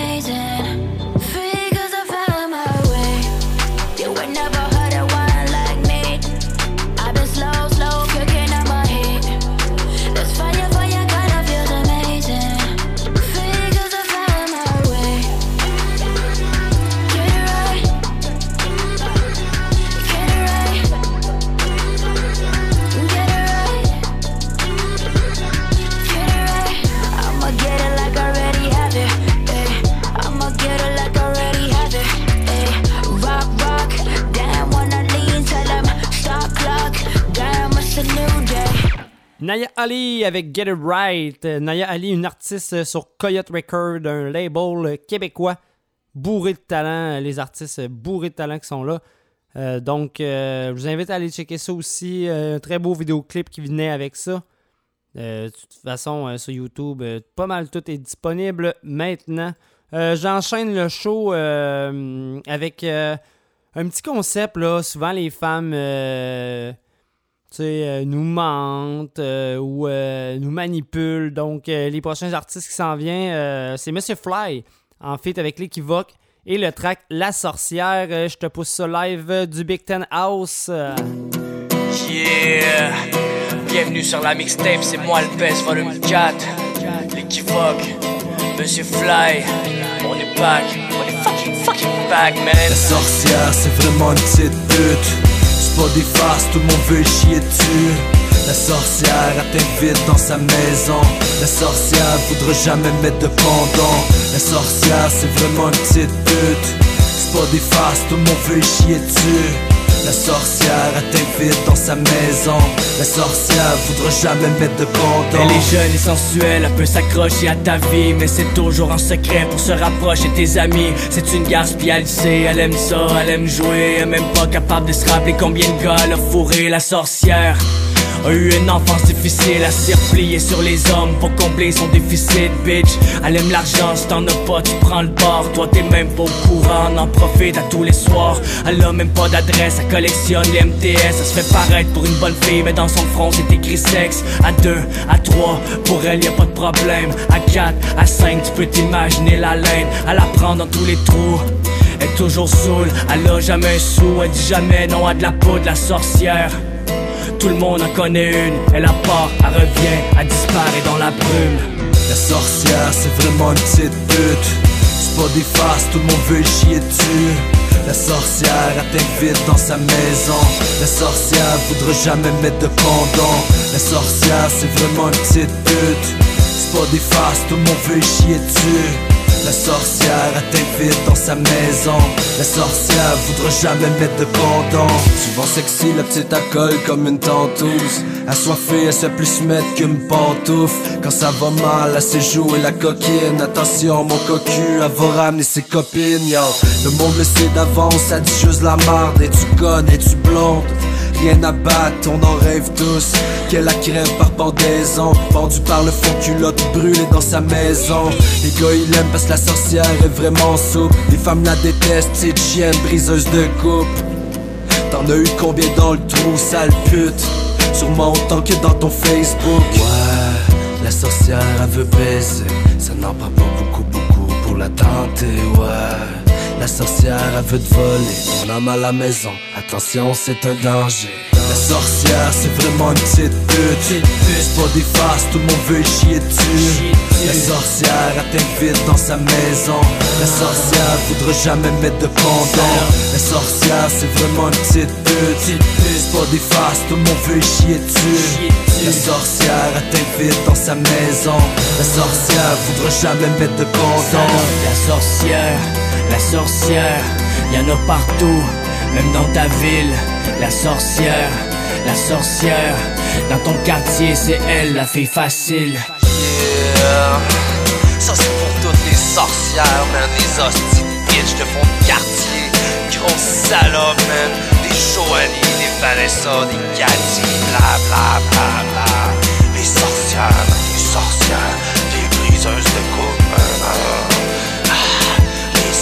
Avec Get It Right. Euh, Naya Ali, une artiste euh, sur Coyote Record, un label euh, québécois bourré de talent. Les artistes bourrés de talent qui sont là. Donc, je vous invite à aller checker ça aussi. Un très beau vidéoclip qui venait avec ça. De toute façon, sur YouTube, pas mal tout est disponible maintenant. J'enchaîne le show avec un petit concept. Là. Souvent, les femmes tu sais, euh, nous mentent euh, ou euh, nous manipulent. Donc, euh, les prochains artistes qui s'en viennent, euh, c'est Monsieur Fly, en fait, avec l'équivoque. Et le track La Sorcière, euh, je te pousse ça live euh, du Big Ten House. euh. Yeah, bienvenue sur la mixtape, c'est moi le PES volume 4, l'équivoque, Monsieur Fly, on est back, on est fucking fucking back man. La sorcière, c'est vraiment une petite pute. Pas des farces, tout le monde veut chier dessus. La sorcière, elle t'invite dans sa maison. La sorcière voudra jamais mettre de pendant. La sorcière, c'est vraiment une petite pute. C'est pas des farces, tout le monde veut chier dessus. La sorcière, elle t'invite dans sa maison. La sorcière voudra jamais mettre de pendant. Elle est jeune et sensuelle, elle peut s'accrocher à ta vie Mais c'est toujours en secret pour se rapprocher tes amis C'est une le sait, elle aime ça, elle aime jouer Elle est même pas capable de se rappeler combien de gars fourré la sorcière A eu une enfance difficile à s'y replier sur les hommes pour combler son déficit, bitch. Elle aime l'argent, si t'en as pas, tu prends le bord. Toi, t'es même pas au courant, en profite à tous les soirs. Elle a même pas d'adresse, elle collectionne les MTS. Elle se fait paraître pour une bonne fille, mais dans son front, c'est écrit sexe. À deux, à trois, pour elle, y a pas de problème. À quatre, à cinq, tu peux t'imaginer la laine. Elle la prend dans tous les trous. Elle est toujours saoule, elle a jamais un sou, elle dit jamais non à de la peau de la sorcière. Tout le monde en connaît une, elle a part, elle revient, elle disparaît dans la brume. La sorcière, c'est vraiment une petite pute. C'est pas des farces, tout le monde veut chier dessus. La sorcière, elle t'invite dans sa maison. La sorcière voudra jamais mettre de pendant. La sorcière, c'est vraiment une petite pute. C'est pas des farces, tout le monde veut chier dessus. La sorcière, elle t'invite dans sa maison. La sorcière voudra jamais mettre de pendant. Souvent sexy, la petite alcool comme une tentouse. Assoiffée, elle sait plus se mettre qu'une pantoufle. Quand ça va mal, elle sait jouer la coquine. Attention, mon cocu, elle va ramener ses copines. Le monde le sait d'avance, ça dit juste la marde. Es-tu conne, es-tu blonde? Rien à battre, on en rêve tous. Qu'elle la crève par pendaison Pendu par le fond culotte brûlé dans sa maison. Les gars ils l'aiment parce que la sorcière est vraiment souple. Les femmes la détestent, petite chienne briseuse de coupe T'en as eu combien dans le trou, sale pute? Sûrement autant que dans ton Facebook. Ouais, la sorcière elle veut baiser. Ça n'en prend pas beaucoup, beaucoup pour la tenter, ouais la sorcière elle veut te voler. Ton âme à la maison Attention c'est un danger. La sorcière c'est vraiment une petite pute. C'est pas des tout le monde veut chier dessus. La sorcière elle t'invite dans sa maison. La sorcière voudra jamais mettre de pendant. La sorcière c'est vraiment une petite pute. C'est pas des tout le monde veut chier dessus. La sorcière elle t'invite dans sa maison. La sorcière voudra jamais mettre de pendant. La sorcière, la sorcière, y'en a partout, même dans ta ville. La sorcière, la sorcière, dans ton quartier, c'est elle la fille facile. Yeah. Ça c'est pour toutes les sorcières, man, les hosties de bitch de de quartier. Grosse salope, man. Des Joanie, des Vanessa, des Cathy, bla bla bla bla. Les sorcières, les sorcières, des briseuses de coupe, ah,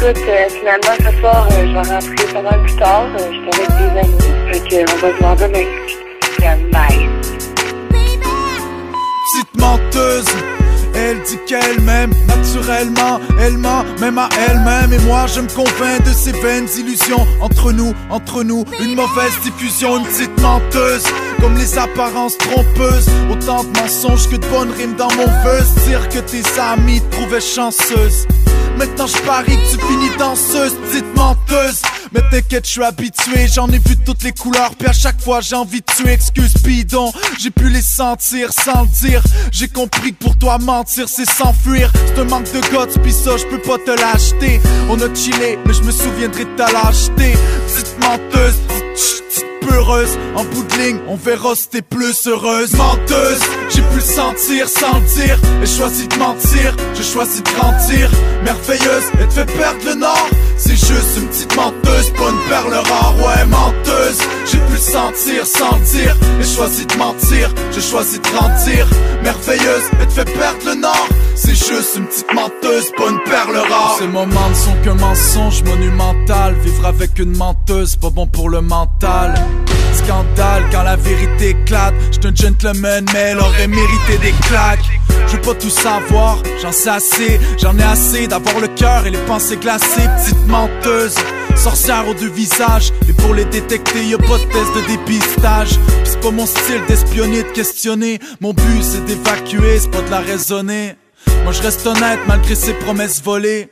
Écoute, euh, finalement, ce soir, euh, je vais rentrer pas mal plus tard. Euh, je avec des amis. Fait que, on va se voir demain. Petite menteuse. Elle dit qu'elle m'aime naturellement, elle ment même à elle-même et moi je me convainc de ces vaines illusions entre nous, entre nous, une mauvaise diffusion, une petite menteuse, comme les apparences trompeuses, autant de mensonges que de bonnes rimes dans mon vœu, dire que tes amis te trouvaient chanceuse. Maintenant je parie que tu finis danseuse, petite menteuse. Mais t'inquiète, je suis habitué, j'en ai vu toutes les couleurs, puis à chaque fois j'ai envie de tuer, excuse bidon. J'ai pu les sentir sans le dire. J'ai compris que pour toi mentir c'est s'enfuir. C'est un manque de guts, pis ça je peux pas te l'acheter. On a chillé, mais je me souviendrai de ta lâcheté. Petite menteuse, peureuse. En bout de ligne, on verra si t'es plus heureuse. Menteuse, j'ai pu le sentir sans dire. Et choisi de mentir, j'ai choisi de grandir. Merveilleuse, elle te fait perdre le nord. C'est juste une petite menteuse, pas une perle rare, ouais, menteuse. J'ai pu le sentir sans dire. Et choisi de mentir, j'ai choisi de grandir. Merveilleuse, elle te fait perdre le nord. C'est juste une petite menteuse, pas une perle rare. Ces moments ne sont qu'un mensonge monumental. Vivre avec une menteuse, pas bon pour le mental. Scandale quand la vérité éclate. J'suis un gentleman, mais elle aurait mérité des claques. Je veux pas tout savoir, j'en sais assez. J'en ai assez d'avoir le cœur et les pensées glacées. Petite menteuse, sorcière aux deux visages. Et pour les détecter, y a pas de test de dépistage. Pis c'est pas mon style d'espionner, de questionner. Mon but c'est d'évacuer, c'est pas de la raisonner. Moi je reste honnête malgré ses promesses volées.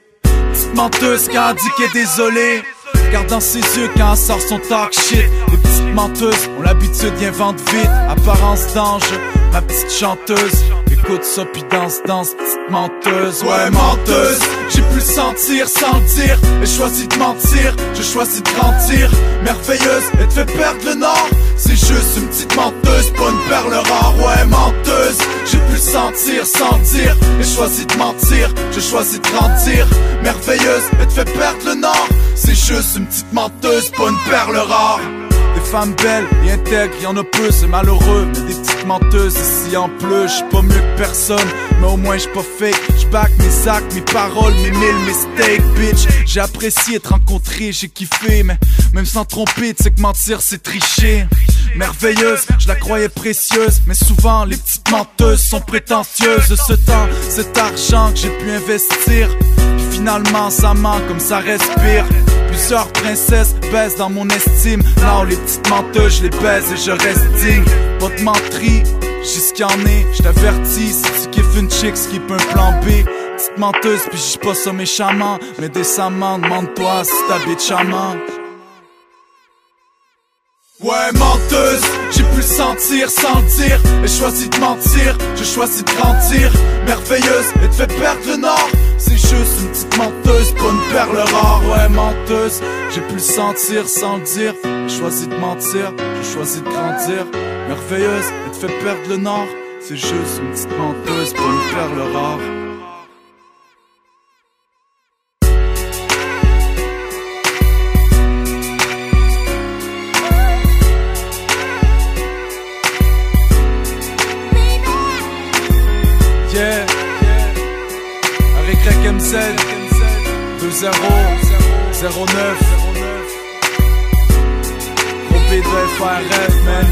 Petite menteuse qui a dit qu'elle est désolée. Regarde dans ses yeux quand elle sort son talk shit. Les petites menteuses ont l'habitude d'y inventer vite. Apparence d'ange, ma petite chanteuse. Écoute ça puis danse, danse, petite menteuse. Ouais, menteuse, j'ai pu le sentir. Et choisi de mentir, je choisis de grandir. Merveilleuse, et te fait perdre le nord. C'est juste une petite menteuse, pas une perle rare. Ouais, menteuse, j'ai pu le sentir dire. Et choisi de mentir, je choisis de grandir. Merveilleuse, et te fait perdre le nord. C'est juste une petite menteuse, pas une perle rare. Des femmes belles et intègres, y'en a peu, c'est malheureux. Mais des petites menteuses, ici en plus, j'suis pas mieux que personne. Mais au moins j'suis pas fake, j'back mes actes, mes paroles, mes mille mistakes, bitch. J'ai apprécié te rencontrer, j'ai kiffé, mais même sans tromper, tu sais que mentir c'est tricher. Merveilleuse, je la croyais précieuse, mais souvent les petites menteuses sont prétentieuses. Ce temps, cet argent que j'ai pu investir, finalement ça ment comme ça respire. Plusieurs princesses baissent dans mon estime. Non, les petites menteuses, je les baise et je reste digne. Pas de menterie, j'ai ce qu'il en est. Je t'avertis, si tu kiffes une chick, skip un plan B. Petite menteuse, puis j'suis pas ça méchamment. Mais décemment, demande-toi si t'habites chaman. Ouais, menteuse, j'ai pu le sentir sans le dire. Et choisi de mentir, je choisis de grandir. Merveilleuse, et te fait perdre le nord. C'est juste une petite menteuse, pas une perle rare. Ouais, menteuse, j'ai pu le sentir sans le dire. J'ai choisi de mentir, j'ai choisi de grandir. Merveilleuse, et te fait perdre le nord. C'est juste une petite menteuse, pas une perle rare. Rec MZ 2-0 09 Gros B de FRF man.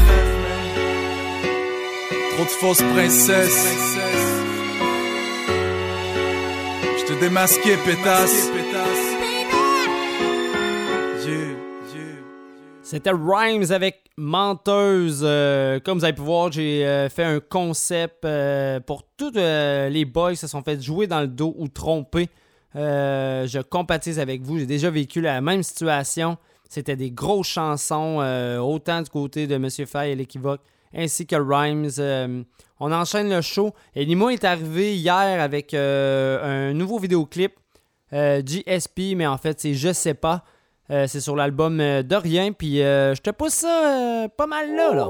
Trop de fausses princesses. Je te démasqué pétasse C'était Rhymes avec Menteuse. Euh, comme vous avez pu voir, j'ai euh, fait un concept euh, pour tous les boys qui se sont fait jouer dans le dos ou tromper. Je compatise avec vous. J'ai déjà vécu la même situation. C'était des grosses chansons, autant du côté de Monsieur Fay et l'équivoque, ainsi que Rhymes. On enchaîne le show. Et Nimo est arrivé hier avec un nouveau vidéoclip, GSP, mais en fait, c'est Je sais pas. Euh, c'est sur l'album euh, de rien. Puis euh, je te pousse ça pas mal là, là.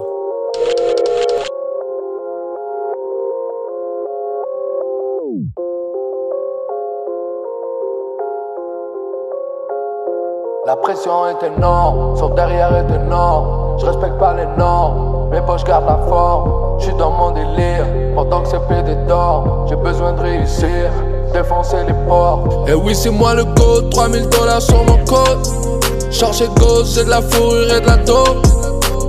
La pression est énorme, son derrière est énorme. Je respecte pas les normes, mes poches gardent la forme. Je suis dans mon délire, pendant que c'est pédé d'or. J'ai besoin de réussir, défoncer les portes. Et oui, c'est moi le go, 3000 dollars sur mon code. Chargé gauche, j'ai de la fourrure et de la dope.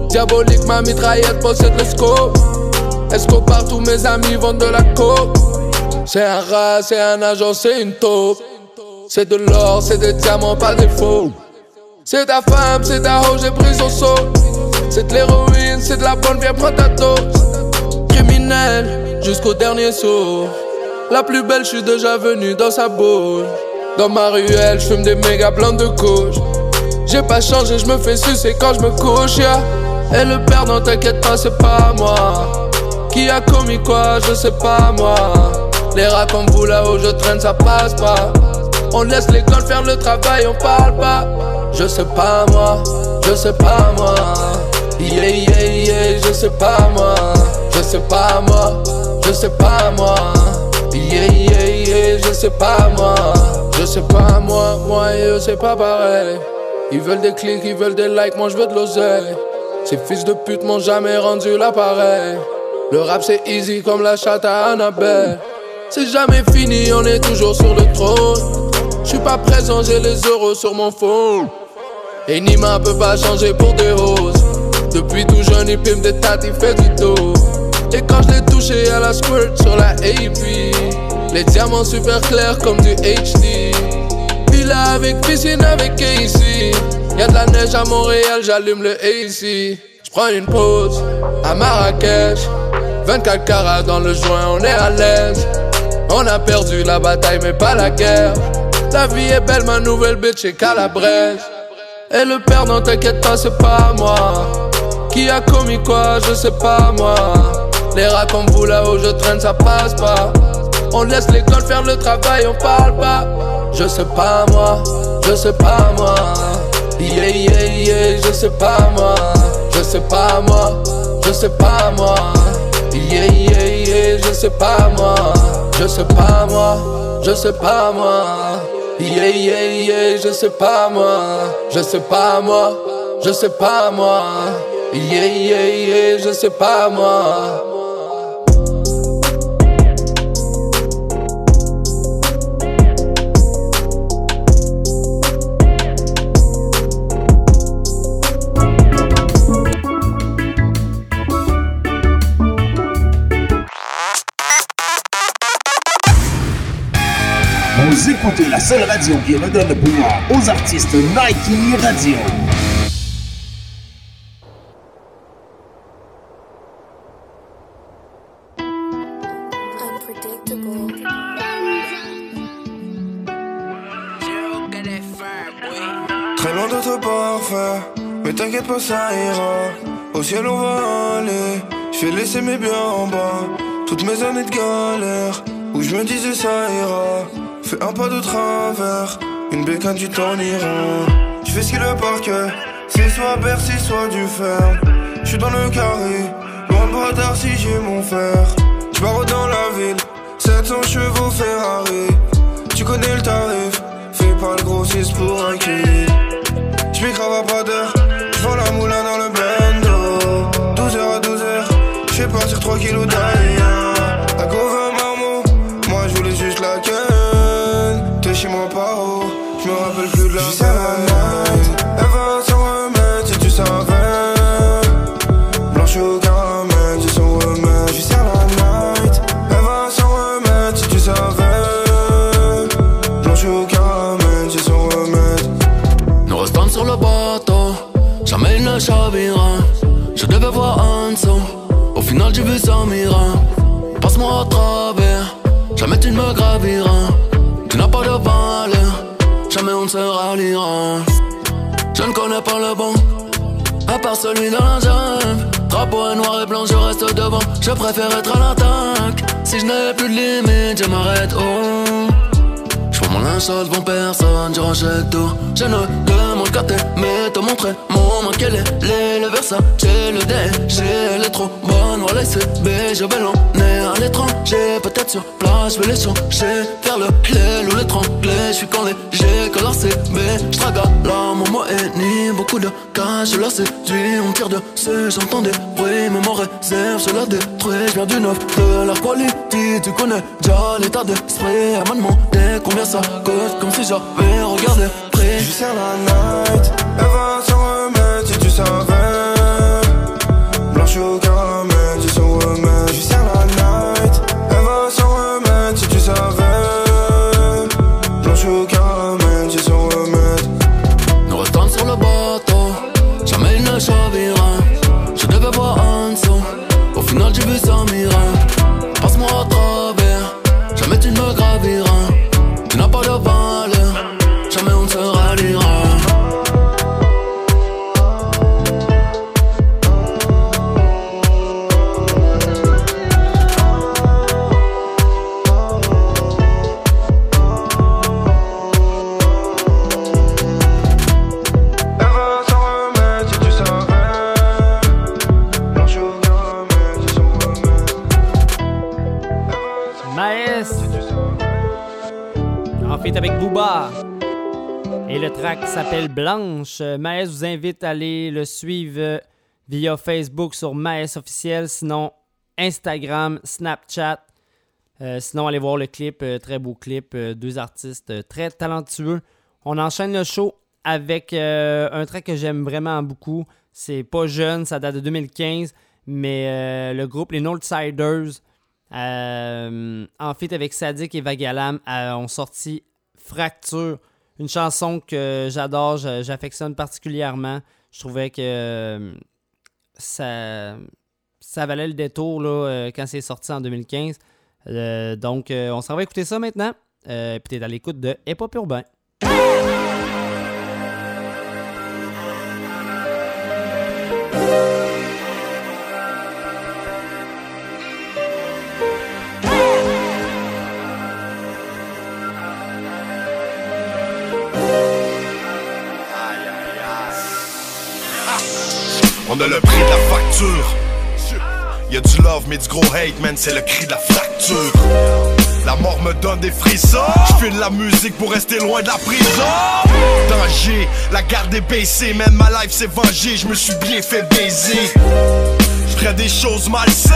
Diabolique, ma mitraillette possède le scope. Escobar, tous mes amis vendent de la coke? C'est un rat, c'est un agent, c'est une taupe. C'est de l'or, c'est des diamants, pas des faux. C'est ta femme, c'est ta hoe, j'ai pris son saut. C'est de l'héroïne, c'est de la bonne, viens prendre ta dose. Criminel, jusqu'au dernier saut. La plus belle, je suis déjà venu dans sa bouche. Dans ma ruelle, je fume des méga blancs de couches. J'ai pas changé, je me fais sucer quand je me couche. Et le père, non t'inquiète pas, c'est pas moi. Qui a commis quoi, je sais pas moi. Les rats comme vous là-haut, je traîne, ça passe pas. On laisse l'école faire le travail, on parle pas. Je sais pas moi, je sais pas moi. Yeah, yeah, yeah, je sais pas moi. Je sais pas moi, je sais pas moi. Yeah, yeah, yeah, je sais pas moi. Je sais pas moi, moi et eux, c'est pas pareil. Ils veulent des clics, ils veulent des likes, moi je veux de l'oseille. Ces fils de pute m'ont jamais rendu l'appareil. Le rap c'est easy comme la chatte à Annabelle. C'est jamais fini, on est toujours sur le trône. Je suis pas présent, j'ai les euros sur mon phone. Et Nima peut pas changer pour des roses. Depuis tout jeune, il pime des tates, il fait du dos. Et quand je l'ai touché à la squirt sur la AP, les diamants super clairs comme du HD. Villa avec piscine avec Casey. Y'a de la neige à Montréal, j'allume le AC. J'prends une pause à Marrakech. 24 carats dans le joint, on est à l'aise. On a perdu la bataille, mais pas la guerre. La vie est belle, ma nouvelle bitch est calabraise. Et le perdant, t'inquiète pas, c'est pas moi. Qui a commis quoi, je sais pas moi. Les rats comme vous là où je traîne, ça passe pas. On laisse l'école faire le travail, on parle pas. Je sais pas moi, je sais pas moi. Yeah, yeah, yeah, je sais pas moi. Je sais pas moi, je sais pas moi. Yeah, yeah, yeah, je sais pas moi. Je sais pas moi, je sais pas moi. Yeah, yeah, je sais pas moi. Je sais pas moi, je sais pas moi. Yeah, yeah, yeah, je sais pas moi. Vous écoutez la seule radio qui redonne le pouvoir aux artistes Nike Radio. Très loin d'être parfait, mais t'inquiète pas, ça ira. Au ciel, on va aller. Je vais laisser mes biens en bas. Toutes mes années de galère, où je me disais ça ira. Fais un pas de travers, une bécane, tu t'en iras. Je fais ce qu'il le parquet, c'est soit Bercy, soit du fer. Je suis dans le carré, loin bras si j'ai mon fer. Je dans la ville, 700 chevaux Ferrari. Tu connais le tarif, fais pas le grossiste pour un kill. Crave à pas d'heure, j'vends la moulin dans le bando 12h à 12h, j'fais partir 3 kilos d'ailleurs j'ai vu ça mira. Passe-moi au travers, jamais tu ne me graviras. Tu n'as pas de valeur, jamais on ne se ralliera. Je ne connais pas le bon, à part celui dans la jungle. Drapeau noir et blanc, je reste devant. Je préfère être à l'attaque. Si je n'ai plus de limite, je m'arrête. Oh. Mon linge sale devant personne, je rachète tout. Je ne demande qu'à t'aimer, te montrer mon manque quel est. Le Versace, j'ai le DG, elle est trop bonne, voilà c'est B, je vais l'emmener à l'étranger, peut-être sur place, je vais les changer, faire le clé ou l'étrangler, je suis quand léger, la CB, je traga mon mot ni beaucoup de cas, je la séduis, on tire dessus, j'entends des bruits, mais mon réserve, je la détruis, je viens du neuf, de la quality, tu connais déjà l'état d'esprit, elle m'a demandé combien ça comme si j'avais regardé près. Je sers la night, elle va s'en remettre si tu savais. Blanche au caramel, le track s'appelle Blanche. Euh, Maes vous invite à aller le suivre euh, via Facebook sur Maes officiel, sinon Instagram, Snapchat. Euh, sinon, allez voir le clip, très beau clip, deux artistes très talentueux. On enchaîne le show avec un track que j'aime vraiment beaucoup. C'est pas jeune, ça date de 2015, mais le groupe Les Northsiders, en fait avec Sadik et Vagalam, ont sorti Fracture, une chanson que j'adore, j'affectionne particulièrement. Je trouvais que euh, ça, ça valait le détour là, euh, quand c'est sorti en 2015. Euh, donc, on s'en va écouter ça maintenant. Euh, Puis t'es à l'écoute de Hip Hop Urbain. Le prix de la facture. Y'a du love mais du gros hate, man, c'est le cri de la fracture. La mort me donne des frissons. De la musique pour rester loin de la prison. Danger, la garde est baissée, même ma life s'est vengée. Je me suis bien fait baiser. Je ferais des choses malsaines.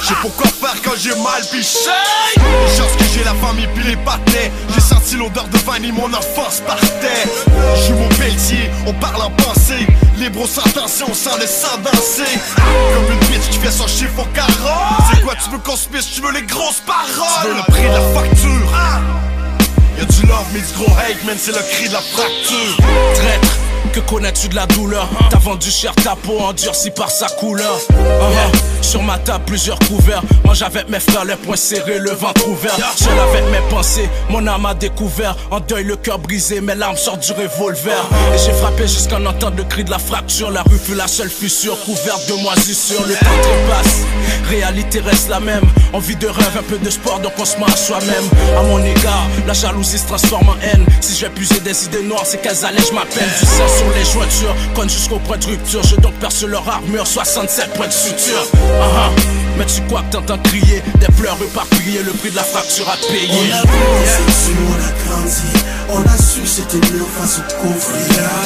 Je sais pourquoi faire quand j'ai mal Les chances que j'ai la famille puis les patins. J'ai senti l'odeur de vanille, mon enfance partait. Je mon pelletier, on parle en pensée. Libre sans tension, sans le sang danser. Comme une bitch qui fait son chiffre au carreau. C'est quoi tu veux qu'on se pisse, tu veux les grosses paroles? Tu veux le prix de la facture. Y'a du love mais du gros hate, man, c'est le cri de la fracture. Traître, que connais-tu de la douleur? T'as vendu cher ta peau endurcie par sa couleur. Uh-huh. Sur ma table plusieurs couverts. Moi j'avais mes frères les poings serrés, le ventre ouvert. Seul avec mes pensées, mon âme a découvert. En deuil le cœur brisé, mes larmes sortent du revolver. Et j'ai frappé jusqu'à en entendre le cri de la fracture. La rue fut la seule fissure, couverte de moisissures. Le temps trépasse, réalité reste la même. Envie de rêve, un peu de sport, donc on se ment à soi-même. À mon égard, la jalousie se transforme en haine. Si je vais puiser des idées noires, c'est qu'elles allègent ma peine. Du sang sur les jointures, conne jusqu'au point de rupture Je donc perce leur armure, 67 points de suture Ah, ah. Mais tu crois que t'entends crier Des pleurs éparpillés, le prix de la fracture à payer On a grandi, on a grandi, on a su c'était mieux face au conflit. Regarde,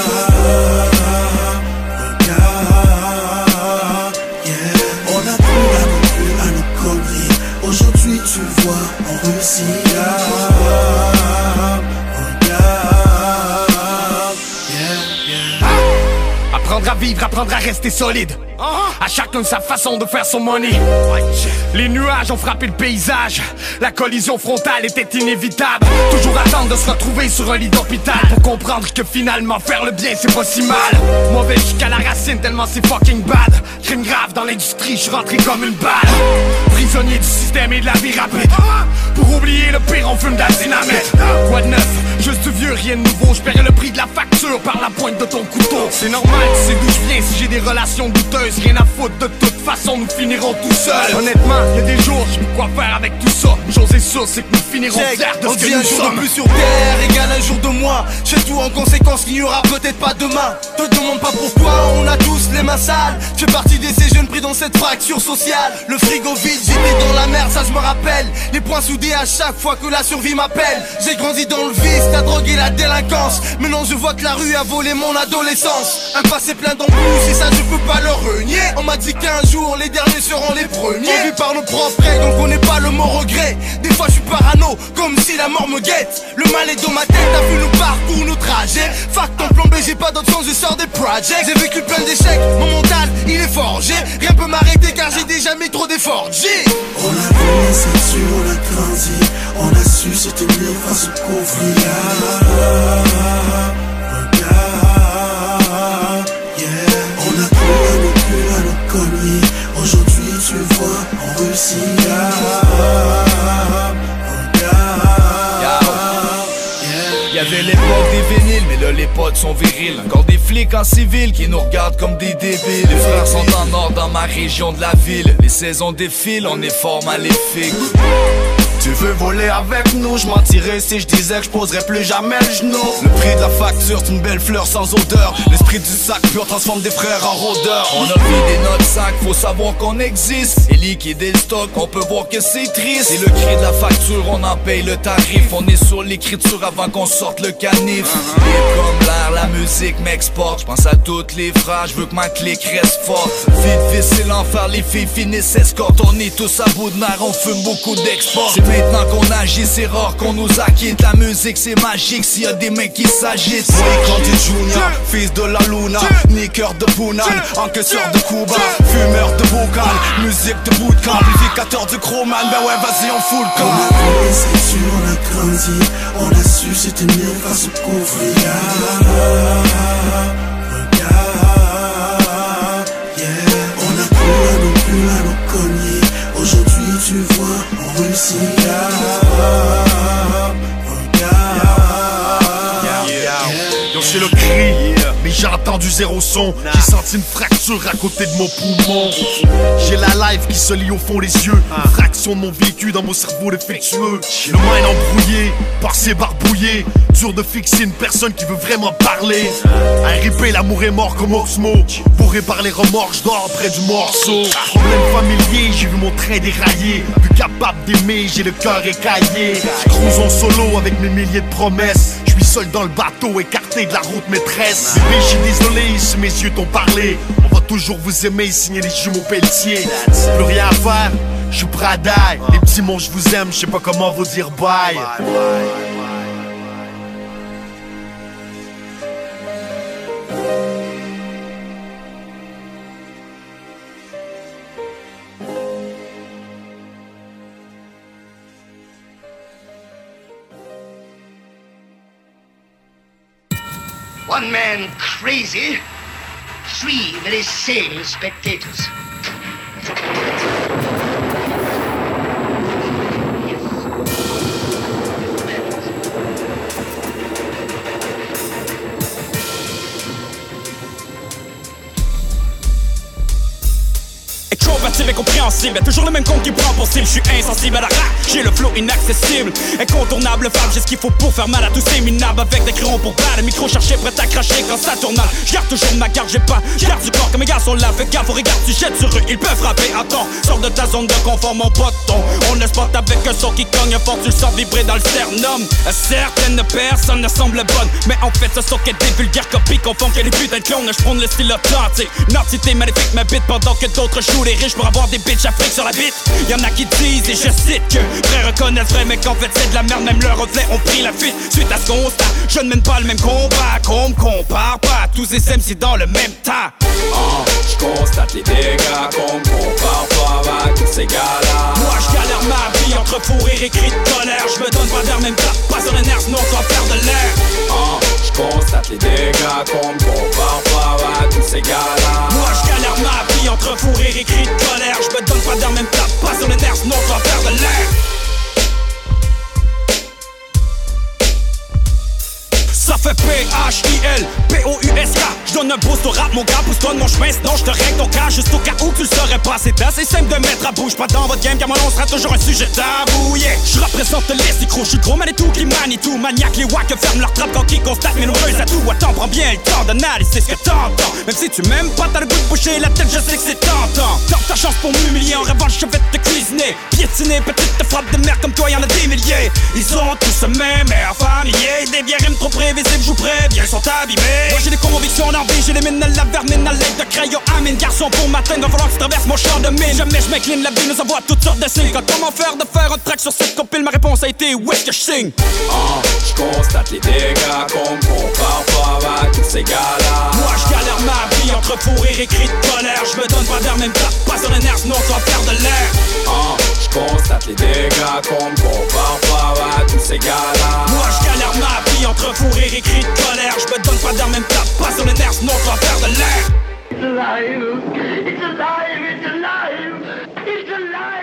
yeah. On a nos plus à nos conneries. Aujourd'hui tu vois, on réussit. Apprendre à vivre, apprendre à rester solide. À chacun sa façon de faire son money. Les nuages ont frappé le paysage. La collision frontale était inévitable. Toujours attendre de se retrouver sur un lit d'hôpital pour comprendre que finalement faire le bien c'est pas si mal. Mauvais jusqu'à la racine tellement c'est fucking bad. Crime grave dans l'industrie, je suis rentré comme une balle. Prisonnier du système et de la vie rapide. Pour oublier le pire, on fume de la dynamite. Quoi de neuf? Juste du vieux, rien de nouveau. Je paierai le prix de la facture par la pointe de ton couteau. C'est normal, tu sais d'où je viens si j'ai des relations douteuses. Rien à foutre, de toute façon, nous finirons tout seuls. Honnêtement, y a des jours, je quoi faire avec tout ça. Une chose est sûre, c'est que nous finirons fiers de on ce que nous un jour sommes. de plus sur terre égale un jour de moins. Je tout en conséquence qu'il n'y aura peut-être pas demain. Te demande pas pourquoi, on a tous les mains sales. Fais partie de ces jeunes pris dans cette fracture sociale. Le frigo vide, j'étais dans la merde, ça je me rappelle. Les points soudés à chaque fois que la survie m'appelle. J'ai grandi dans le vice, la drogue et la délinquance. Maintenant je vois que la rue a volé mon adolescence. Un passé plein d'embûches et ça je peux pas le renier. On m'a dit qu'un jour les derniers seront les premiers. Vit par nos propres règles, on n'est pas le mot regret. Des fois je suis parano, comme si la mort me guette. Le mal est dans ma tête, t'as vu nos parcours, nos trajets. Fac ton plan B, j'ai pas d'autre sens, je sors des projects. J'ai vécu plein d'échecs, mon mental il est forgé. Rien peut m'arrêter car j'ai déjà mis trop d'efforts. G. On a vu c'est sûr, on a grandi, on a su c'était mieux face au conflit. On a à. Aujourd'hui tu vois, on réussit. Y'avait l'époque des les potes sont virils. Encore des flics en civil qui nous regardent comme des débiles. Les frères sont en or dans ma région de la ville. Les saisons défilent, on est fort maléfique. Tu veux voler avec nous, je mentirais si je disais que je poserais plus jamais le genou. Le prix de la facture, c'est une belle fleur sans odeur. L'esprit du sac pur transforme des frères en rôdeurs. On a vidé notre sac, faut savoir qu'on existe. Et liquider le stock, on peut voir que c'est triste. C'est le cri de la facture, on en paye le tarif. On est sur l'écriture avant qu'on sorte le canif. Libre comme l'air, la musique m'exporte. Je pense à toutes les phrases, je veux que ma clique reste forte. Vite, vite, c'est l'enfer, les filles finissent escorte. On est tous à bout de nerfs, on fume beaucoup d'export. Maintenant qu'on agit, c'est rare qu'on nous acquitte. La musique, c'est magique s'il y a des mecs qui s'agitent. Moi, Grandi Junior, fils de la Luna, niqueur de Punan, encaisseur de Cuba, fumeur de Boucan, musique de bootcamp, amplificateur de Chroman, ben ouais, vas-y, on fout le On camp. a vu c'est sûr, on a grandi, on a su c'était mieux face au conflit. Réussit. Yo, c'est le cri, J'ai entendu zéro son, j'ai senti une fracture à côté de mon poumon. J'ai la life qui se lit au fond des yeux, une fraction de mon vécu dans mon cerveau défectueux. Le mind embrouillé, pensée barbouillée, dur de fixer une personne qui veut vraiment parler. RIP, l'amour est mort comme Osmo, bourré par les remords, je dors près du morceau. Problème familier, j'ai vu mon train dérailler, plus capable d'aimer, j'ai le cœur écaillé. Je cruise en solo avec mes milliers de promesses. Seul dans le bateau, écarté de la route maîtresse. Désolé si mes yeux t'ont parlé. On va toujours vous aimer, signer les jumeaux Pelletier. Plus rien à faire, je suis prêt. Les petits mots, je vous aime, je sais pas comment vous dire bye. One crazy, three very sane spectators. Extrovertif et compréhensible, toujours le même compte qui prend pour cible. Je suis insensible à la rap, j'ai le flow inaccessible. Incontournable femme, j'ai ce qu'il faut pour faire mal à tous ces minables. Avec des crayons pour le micro cherché, prêt à cracher quand ça tourne. J'garde toujours ma garde, j'ai pas garde du corps comme mes garçons là. Fais gaffe, regarde, tu jettes sur eux, ils peuvent frapper. Attends, sors de ta zone de confort, mon poton. On ne spot avec un son qui cogne fort, tu le sens vibrer dans le sternum. Certaines personnes ne semblent bonnes, mais en fait, ce sont que des vulgaires copies qu'on font que les putains de clones. Je prends le style authentique. Nordité maléfique, ma bite pendant que d'autres jouent les riches pour avoir des bitches afriques sur la bite. Y'en a qui disent, et je cite, que vrai reconnaissent vrai, mais qu'en fait c'est de la merde, même leurs reflets ont pris la fuite. Suite à ce constat, je ne mène pas le même combat, qu'on me compare pas. Tous ces MC dans le même tas. Ah, je constate les dégâts qu'on me compare pas avec tous ces gars-là. Moi je galère ma vie entre fou rire et cris de colère. Je me donne pas d'air, même pas, pas sur les nerfs, sinon sans faire de l'air. Ah, je constate les dégâts qu'on me compare pas avec tous ces gars-là. Moi je galère ma vie entre fou et cris de colère. Je me donne pas d'air, même pas, pas sur les nerfs, sinon sans faire de l'air. Ça fait P-H-I-L, P-O-U-S-K Je donne un boost au rap, mon gars, pousse-toi de mon chemin Sinon je te règle ton cas, juste au cas où tu le saurais pas. C'est assez simple de mettre à bouche, pas dans votre game Car mon nom sera toujours un sujet tabou, Je représente les écrous, je suis gros tout qui manie tout Maniaque, les wack ferment leur trappe quand ils constatent mes nombreux atouts. Attends, prends bien le temps d'analyser ce que t'entends. Même si tu m'aimes pas, t'as le goût de bouger la tête, je sais que c'est tentant. Tente ta chance pour m'humilier, en revanche je vais te cuisiner. Piétiner, petite te frappe de merde comme toi, y'en a des milliers. Ils ont tous le même air familier Des rimes trop prévisibles, je préviens, ils sont abîmés Moi j'ai des convictions d'envie, j'ai les mines à la vermine à l'aide de crayon. Amine, garçon pour m'atteindre, va falloir que tu traverses mon champ de mine Jamais je m'incline, la vie nous envoie toutes sortes de signes. Quand comment faire de faire un track sur cette compile, ma réponse a été où est-ce que je signe? Ah, je constate les dégâts qu'on me compare pas avec tous ces gars-là. Moi je galère ma vie entre fou rire et cris de colère. Je me donne pas d'air, même pas, pas sur les nerfs, sinon sans faire de l'air. Ah, constate les dégâts qu'on me compare pas avec tous ces gars-là. Moi je galère ma vie entre fou rire et cris de colère Je me donne pas d'air, même pas, pas sur les nerfs, sinon sans faire de l'air It's alive! It's alive! It's alive! It's alive!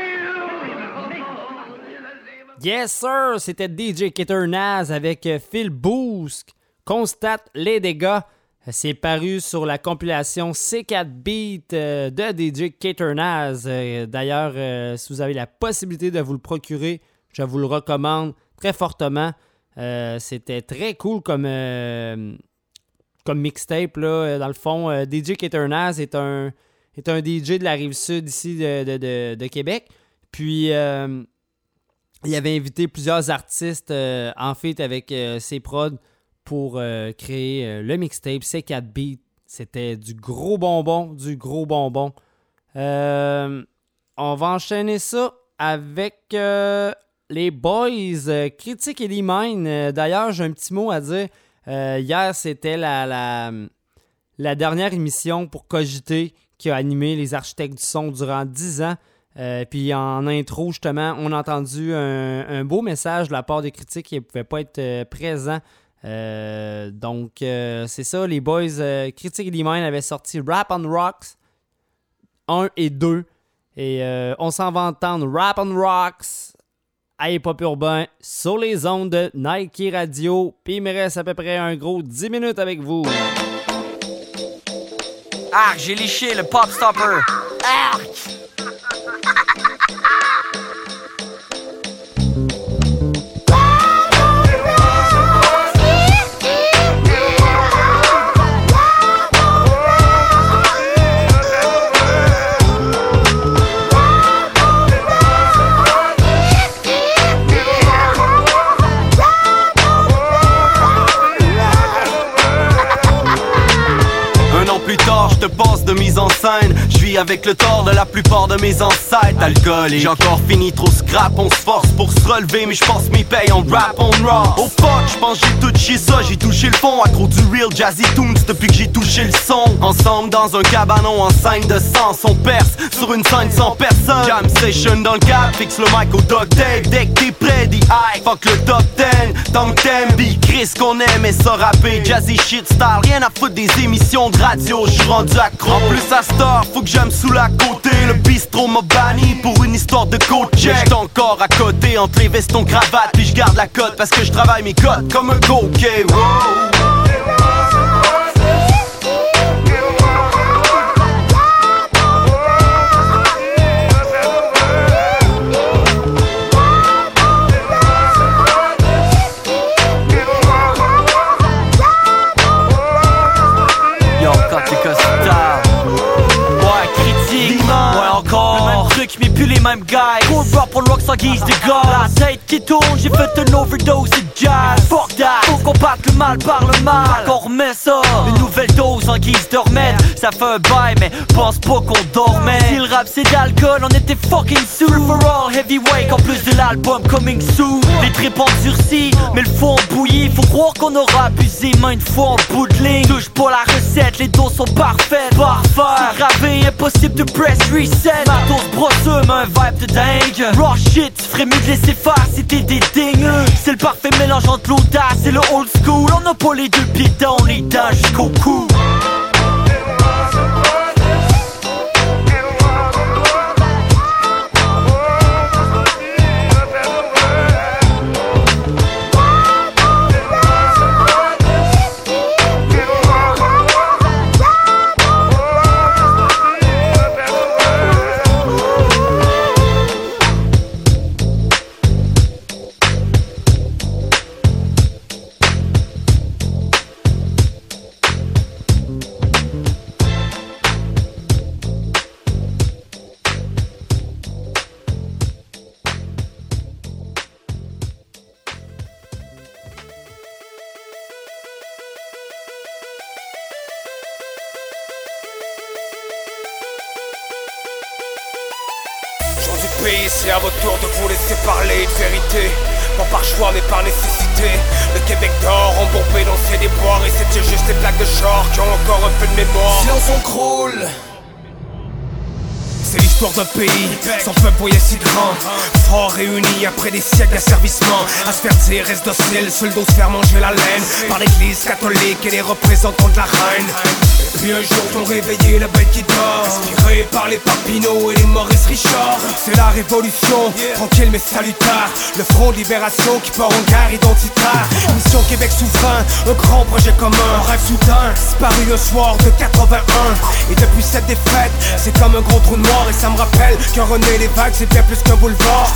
Yes, sir! C'était DJ Keter Naz avec Phil Boosk. Constate les dégâts. C'est paru sur la compilation C4 Beat euh, de DJ Keter Naz. Euh, D'ailleurs, euh, si vous avez la possibilité de vous le procurer, je vous le recommande très fortement. C'était très cool comme, mixtape. Là. Dans le fond, DJ Keter Naz est un, est un DJ de la rive sud ici de, Québec. Puis, il avait invité plusieurs artistes en fait avec ses prods pour euh, créer euh, le mixtape C4 Beat. C'était du gros bonbon, du gros bonbon. Euh, on va enchaîner ça avec les boys Critique et Mine. Euh, D'ailleurs, j'ai un petit mot à dire. Hier, c'était la, la, dernière émission pour Cogiter qui a animé les architectes du son durant 10 ans. Puis en intro, justement, on a entendu un, beau message de la part des critiques qui ne pouvaient pas être présents. Euh, donc, euh, c'est ça, les boys euh, Critique et Mine avaient sorti Rap on Rocks 1 et 2. Et euh, on s'en va entendre Rap on Rocks à Hip Hop Urbain sur les ondes de Nike Radio. Puis il me reste à peu près un gros 10 minutes avec vous. Ah, j'ai liché le pop stopper. Arc! Mise en scène. Je vis avec le tort de la plupart de mes ancêtres. Alcool et j'ai encore fini trop scrap. On se force pour se relever, mais je pense m'y paye en rap, on raw. Oh fuck, je pense j'ai tout chez ça. J'ai touché le fond, accro du real jazzy tunes depuis que j'ai touché le son. Ensemble dans un cabanon en scène de sens, on perce sur une scène sans personne. Jam session dans le cap, fixe le mic au duct tape. Dès que t'es prêt, dis fuck le top 10. Tant que t'aimes, Chris qu'on aime et ça rapper. Jazzy shit style, rien à foutre des émissions de radio, je rendu accro. Plus à Star, faut que j'aime sous la côté. Le bistrot m'a banni pour une histoire de coach. J'suis encore à côté entre les vestons cravates, puis je garde la cote parce que je travaille mes cotes comme un coquet. Yo, truc, mais sans guise de gars. La tête qui tourne, j'ai fait une overdose de jazz. Fuck that. Faut combattre le mal par le mal. Qu'on remet ça. Une nouvelle dose en guise de remède. Ça fait un bail, mais pense pas qu'on dormait. Si le rap c'est d'alcool, on était fucking sous. For all heavyweight, en plus de l'album coming soon. Les tripes endurcis, mais le fond bouilli. Faut croire qu'on aura abusé maintes fois en bout de ligne. Touche pas la recette, les doses sont parfaites. Parfait. Gravé, impossible de press reset. Matos brosseux, mais un vibe de dingue. Raw shit, mieux de laisser faire si t'es dingues. C'est le parfait mélange entre l'audace et le old school. On n'a pas les deux pieds dans les dents jusqu'au cou. Gens du pays, c'est à votre tour de vous laisser parler de vérité. Non par choix, mais par nécessité. Le Québec dort, embourbé dans ses déboires. Et c'était juste des plaques de char qui ont encore un peu de mémoire. Silence, on croule. C'est l'histoire d'un pays sans peuple voyait si grand Fort réunis après des siècles d'asservissement À se faire dire reste docile, seul faire manger la laine Par l'église catholique et les représentants de la reine puis un jour t'ont réveillé la bête qui dort. Inspiré par les Papineau et les Maurice Richard. C'est la révolution, tranquille mais salutaire Le front de libération qui part en guerre identitaire. Mission Québec souverain, un grand projet commun. Un rêve soudain, disparu le soir de 81 Et depuis cette défaite, c'est comme un gros trou noir Et ça me rappelle que René Lévesque c'est bien plus qu'un boulevard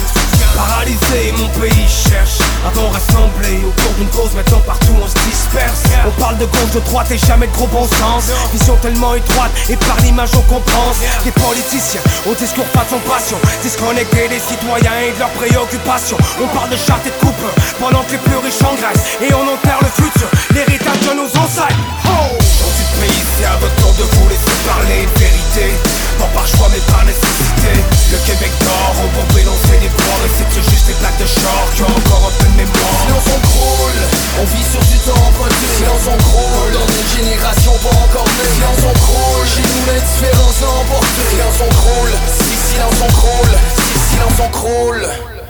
Paralysé, mon pays cherche à bon rassembler autour d'une cause Maintenant partout on se disperse. On parle de gauche, de droite et jamais de gros bon sens. Vision tellement étroite et par l'image on comprend. Les politiciens au discours façon passion. Disconnectés des citoyens et de leurs préoccupations. On parle de charte et de coupe pendant que les plus riches engraissent Et on enterre le futur, l'héritage de nos ancêtres. Oh Dans c'est à votre tour de vous laisser parler de vérité Par choix mais par nécessité. Le Québec dort, embourbé dans ses déboires Et c'est juste des plaques de char qui ont encore un peu de mémoire. Silence on croule, on vit sur du temps emprunté Silence on croule, dans une génération pas encore née. Silence on croule, chez nous l'indifférence l'a emporté Silence on croule, si silence on croule, si silence on croule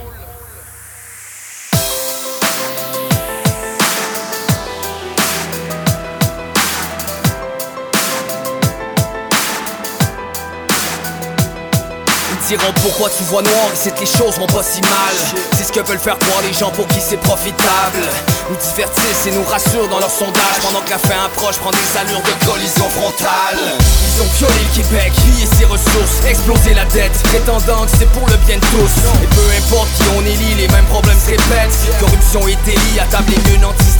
pourquoi tu vois noir et c'est que les choses vont pas si mal. C'est ce que veulent faire croire les gens pour qui c'est profitable. Nous divertissent et nous rassurent dans leur sondage pendant que la fin approche prend des allures de collision frontale. Ils ont violé le Québec, pillé ses ressources, explosé la dette, prétendant que c'est pour le bien de tous. Et peu importe qui on élit, les mêmes problèmes se répètent. Corruption et délit, à table les gueux nantis.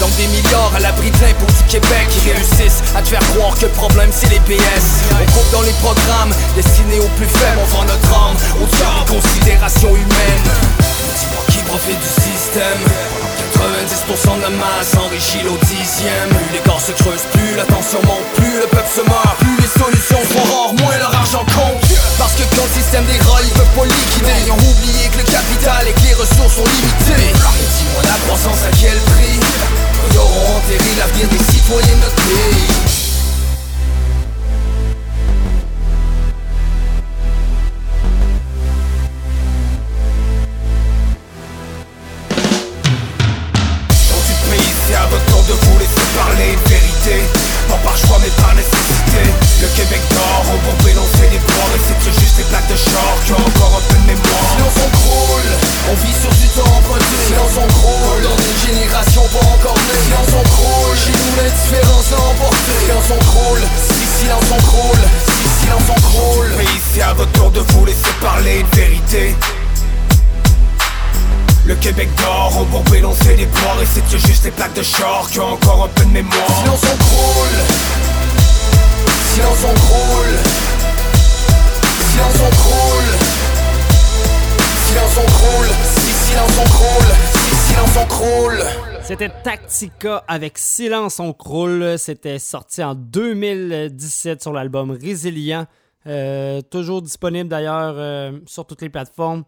Donc des milliards à l'abri de l'impôt du Québec qui réussissent à te faire croire que le problème c'est les PS. On coupe dans les programmes destinés aux plus on vend notre âme. Au diable des considérations humaines. Dis-moi qui profite du système. 90% de la masse enrichit l'au dixième. Plus les corps se creusent, plus la tension monte, plus le peuple se meurt. Plus les solutions sont rares, moins leur argent compte. Parce que quand le système déraille, ils peuvent pas liquider. Ils oublié que le capital et que les ressources sont limitées. Mais dis-moi la croissance à quel prix? Ils auront enterré l'avenir des citoyens de notre pays parler une vérité. Pas par choix mais par nécessité. Le Québec dort, on va énoncer des ports Et c'est juste les plaques de char qui ont encore un peu de mémoire. Silence on croule, on vit sur du temps emprunté Silence on croule, dans une génération pas encore née. Silence on croule, chez nous l'a emporté Silence on croule, si silence on croule, si silence on croule. Le pays, c'est à votre tour de vous laisser parler une vérité le Québec dort, on va énoncer des ports Et c'est que juste les plaques de char qui ont encore un peu de mémoire. Silence on croule, silence on croule. Silence on croule, silence on croule. Si silence on croule, si silence on croule. C'était Tactica avec Silence on croule. C'était sorti en 2017 sur l'album Résilient. Euh, toujours disponible d'ailleurs euh, sur toutes les plateformes.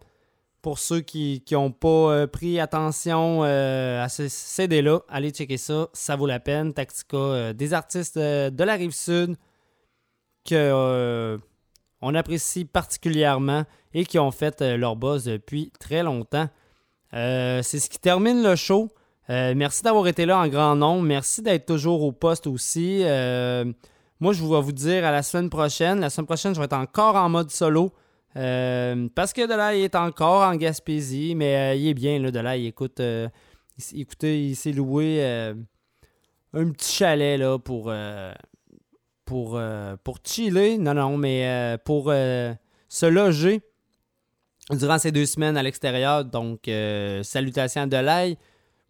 Pour ceux qui n'ont pas euh, pris attention euh, à ce CD-là, allez checker ça. Ça vaut la peine. Tactica, euh, des artistes de la rive sud que on apprécie particulièrement et qui ont fait leur buzz depuis très longtemps. C'est ce qui termine le show. Merci d'avoir été là en grand nombre. Merci d'être toujours au poste aussi. Moi, je vais vous dire à la semaine prochaine. La semaine prochaine, je vais être encore en mode solo. Euh, parce que Delay est encore en Gaspésie, mais euh, il est bien, là, Delay. Il écoute, euh, il écoutez, il s'est loué un petit chalet là, pour, pour, chiller. Non, non, mais pour se loger durant ces deux semaines à l'extérieur. Donc, salutations à Delay.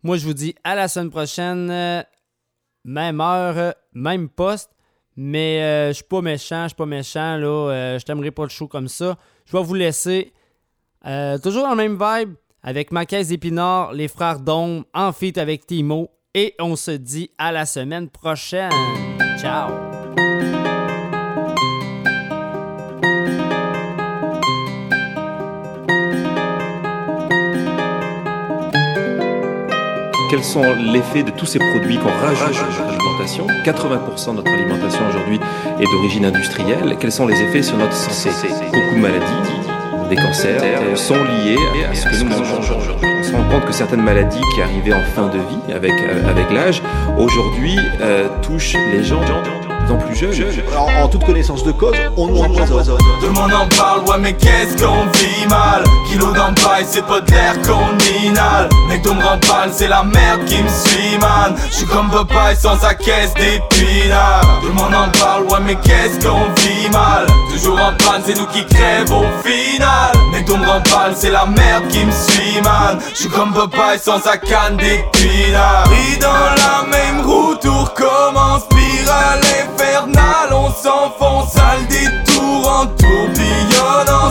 Moi, je vous dis à la semaine prochaine. même heure, même poste. Mais je suis pas méchant, je suis pas méchant. là. je t'aimerais pas le show comme ça. Je vais vous laisser. euh, toujours dans le même vibe avec ma caisse d'épinards, les frères Dôme, en feat avec Timo. Et on se dit à la semaine prochaine. Ciao! Quels sont l'effet de tous ces produits qu'on rajoute? Alimentation 80% de notre alimentation aujourd'hui est d'origine industrielle. Quels sont les effets sur notre santé? Beaucoup de maladies, des cancers, sont liés à ce que nous mangeons aujourd'hui. On se rend compte que certaines maladies qui arrivaient en fin de vie avec, euh, l'âge, aujourd'hui euh, touchent les gens en plus. En, en toute connaissance de cause, on nous empoisonne. Tout le monde en parle, ouais mais qu'est-ce qu'on vit mal? Kilo d'empaille, c'est pas de l'air qu'on inhale. Mec me rend pâle, c'est la merde qui me suit man. J'suis comme Popeye sans sa caisse d'épinards Tout le monde en parle, ouais mais qu'est-ce qu'on vit mal? Toujours en panne, c'est nous qui crève au final. Mec me rend pâle, c'est la merde qui me suit man. J'suis comme Popeye sans sa canne d'épinards Et dans la même roue, tout recommence Spirale on s'enfonce à le détour En tourbillonne en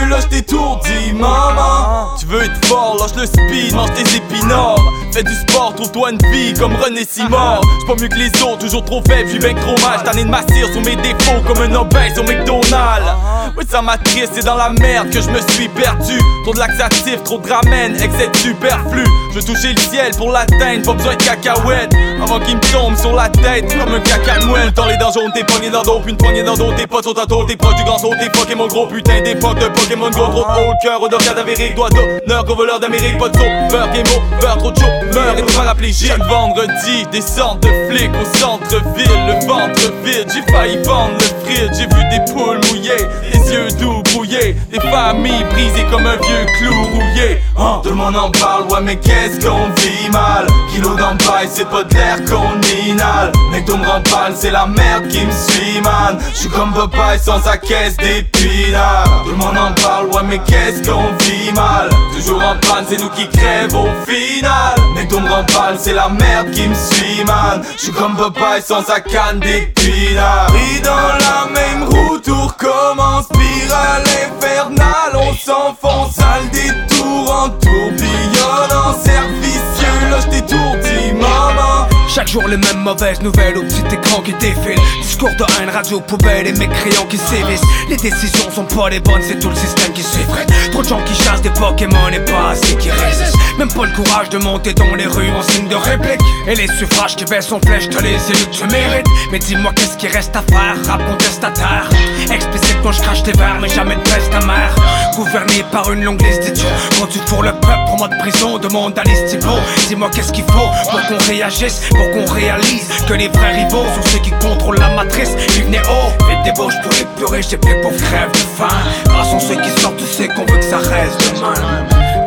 servicieux Là j't'étourdis maman. Tu veux être fort, lâche le speed, mange tes épinards Fais du sport, trouve-toi une vie comme René Simard. J'suis pas mieux que les autres, toujours trop faible, j'suis bien trop mal. J't'en de m'assire sur mes défauts comme un obèse au McDonald's. Oui ça m'attriste, c'est dans la merde que je me suis perdu. Trop de laxatifs, trop de ramen, excès superflu. Je veux toucher le ciel pour l'atteindre, pas besoin de cacahuètes. Avant qu'il me tombe sur la tête comme un caca de moelle Dans les dents jaunes, t'es pogné dans d'autres, une poignée dans d'autres Tes potes sont à t'es proche du grand saut, t'es Pokémon gros putain d'époque de Pokémon Go Trop haut cœur, odeur cadavérique, doigt d'honneur voleur d'Amérique Pas de beurre, game over, trop de meurt et paraplégique. Chaque vendredi, descente de flics au centre-ville, le ventre vide. J'ai failli vendre le fridge, j'ai vu des poules mouillées, des yeux doux brouillés, des familles brisées comme un vieux clou rouillé. Hein, tout le monde en parle, ouais, mais qu'est-ce qu'on vit mal? Kilo d'empaille, c'est pas de l'air qu'on inhale. Mec, me rend pâle, c'est la merde qui me suit, man. J'suis comme Popeye sans sa caisse d'épinards. Tout le monde en ouais, mais qu'est-ce qu'on vit mal? Toujours en panne, c'est nous qui crèvent au final. Mec, me rend pâle, c'est la merde qui me suit, man. J'suis comme Popeye sans sa canne d'épinards. Et dans la même roue, tout recommence, spirale infernale. On s'enfonce à détour en tourbillon en servicieux. Là, j't'étourdis, maman. Chaque jour les mêmes mauvaises nouvelles au petit écran qui défilent. Discours de haine, radio poubelle et crayons qui sévissent. Les décisions sont pas les bonnes, c'est tout le système qui s'effrite. Trop de gens qui chassent des Pokémon et pas assez qui résistent. Même pas le courage de monter dans les rues en signe de réplique. Et les suffrages qui baissent en flèche te les élus que tu mérites Mais dis-moi qu'est-ce qui reste à faire, rap contestataire? Explicitement je crache tes verres mais jamais de peste ta mère Gouverné par une longue liste d'idiots. Quand fourres le peuple en mode prison, demande à l'estivo Dis-moi qu'est-ce qu'il faut pour qu'on réagisse? Pour qu'on réalise que les vrais rivaux sont ceux qui contrôlent la matrice. Venaient haut, et débauche pour les purées, j'ai plus pour crève de faim. Grâce sont ceux qui sortent, c'est qu'on veut que ça reste demain.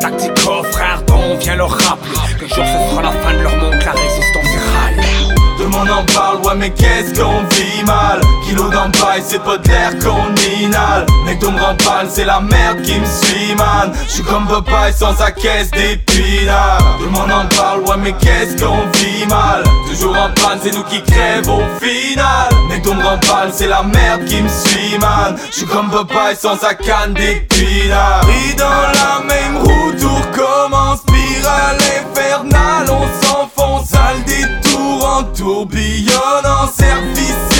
Tactico, frère, on vient leur rappeler que jour ce sera la fin de leur monde, monde en parle, ouais mais qu'est-ce qu'on vit mal? Kilo d'empaille, c'est pas de l'air qu'on inhale Mec me rend pâle, c'est la merde qui me suit man. J'suis comme Popeye sans sa caisse d'épinards. Tout le monde en parle, ouais mais qu'est-ce qu'on vit mal? Toujours en panne, c'est nous qui crèvent au final. Mec me rend pâle, c'est la merde qui me suit man. J'suis comme Popeye sans sa canne d'épinards. Et dans la même roue, tout recommence Spirale infernale, on s'enfonce à le tourbillonne en servicieux,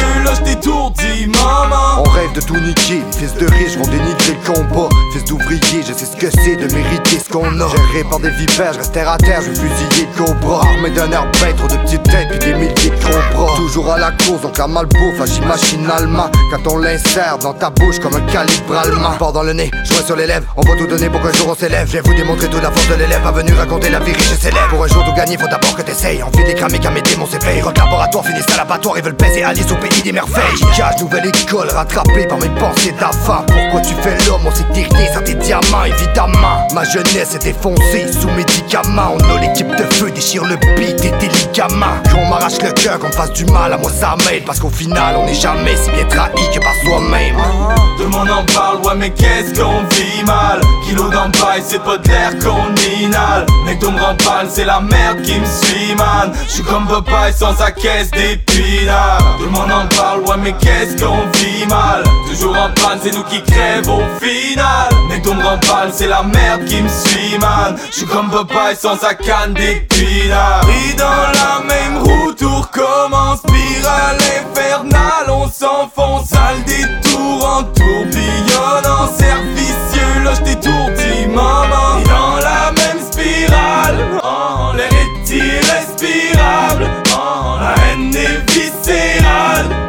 On rêve de tout niquer, fils de riches vont dénigrer le combat. Fils d'ouvrier, je sais ce que c'est de mériter ce qu'on a. Géré par des vipères, je terre à terre, je fusiller le cobra. Armé d'un air trop de petites têtes, puis des milliers de gros bras. Toujours à la course, donc la malbouffe, agit machinalement. Quand on l'insère dans ta bouche comme un calibre allemand. Fort dans le nez, joint sur les lèvres, on va tout donner pour qu'un jour on s'élève. Je vais vous démontrer toute la force de l'élève, venu raconter la vie riche et célèbre. Pour un jour tout gagner, faut d'abord que t'essayes. Fait des cramer qu'à mes démons s'éveillent. Rock laboratoire, finissent à l'abattoir, ils veulent baiser Alice au pays des merveilles. Cache nouvelle école, rattrapé par mes pensées d'avant. Pourquoi tu fais l'homme, on s'est tiré sur tes diamants, évidemment. Ma jeunesse est défoncée sous médicaments. On a l'équipe de feu, déchire le beat et tes ligaments. Qu'on m'arrache le cœur, qu'on fasse du mal, à moi ça m'aide. Parce qu'au final, on n'est jamais si bien trahi que par soi-même. Tout le monde en parle, ouais mais qu'est-ce qu'on vit mal? Kilo d'empaille, c'est pas de l'air qu'on inhale Mec me rend pâle, c'est la merde qui me suit man J'suis comme Popeye sans sa caisse d'épinards Tout le monde en parle, ouais mais qu'est-ce qu'on vit mal? Toujours en panne, c'est nous qui crèvent au final. Mec me rend pâle, c'est la merde qui me suit man. J'suis comme Popeye sans sa canne d'épinards Et dans la même roue, tout recommence Spirale infernale, on s'enfonce à détour en tourbillonne en servicieux, là j't'étourdis maman. Dans la même spirale, oh, l'air est irrespirable. Oh, La haine est viscérale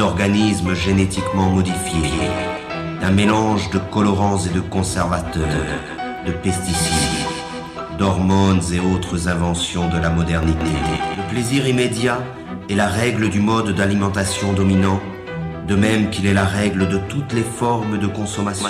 d'organismes génétiquement modifiés, d'un mélange de colorants et de conservateurs, de pesticides, d'hormones et autres inventions de la modernité. Le plaisir immédiat est la règle du mode d'alimentation dominant, de même qu'il est la règle de toutes les formes de consommation.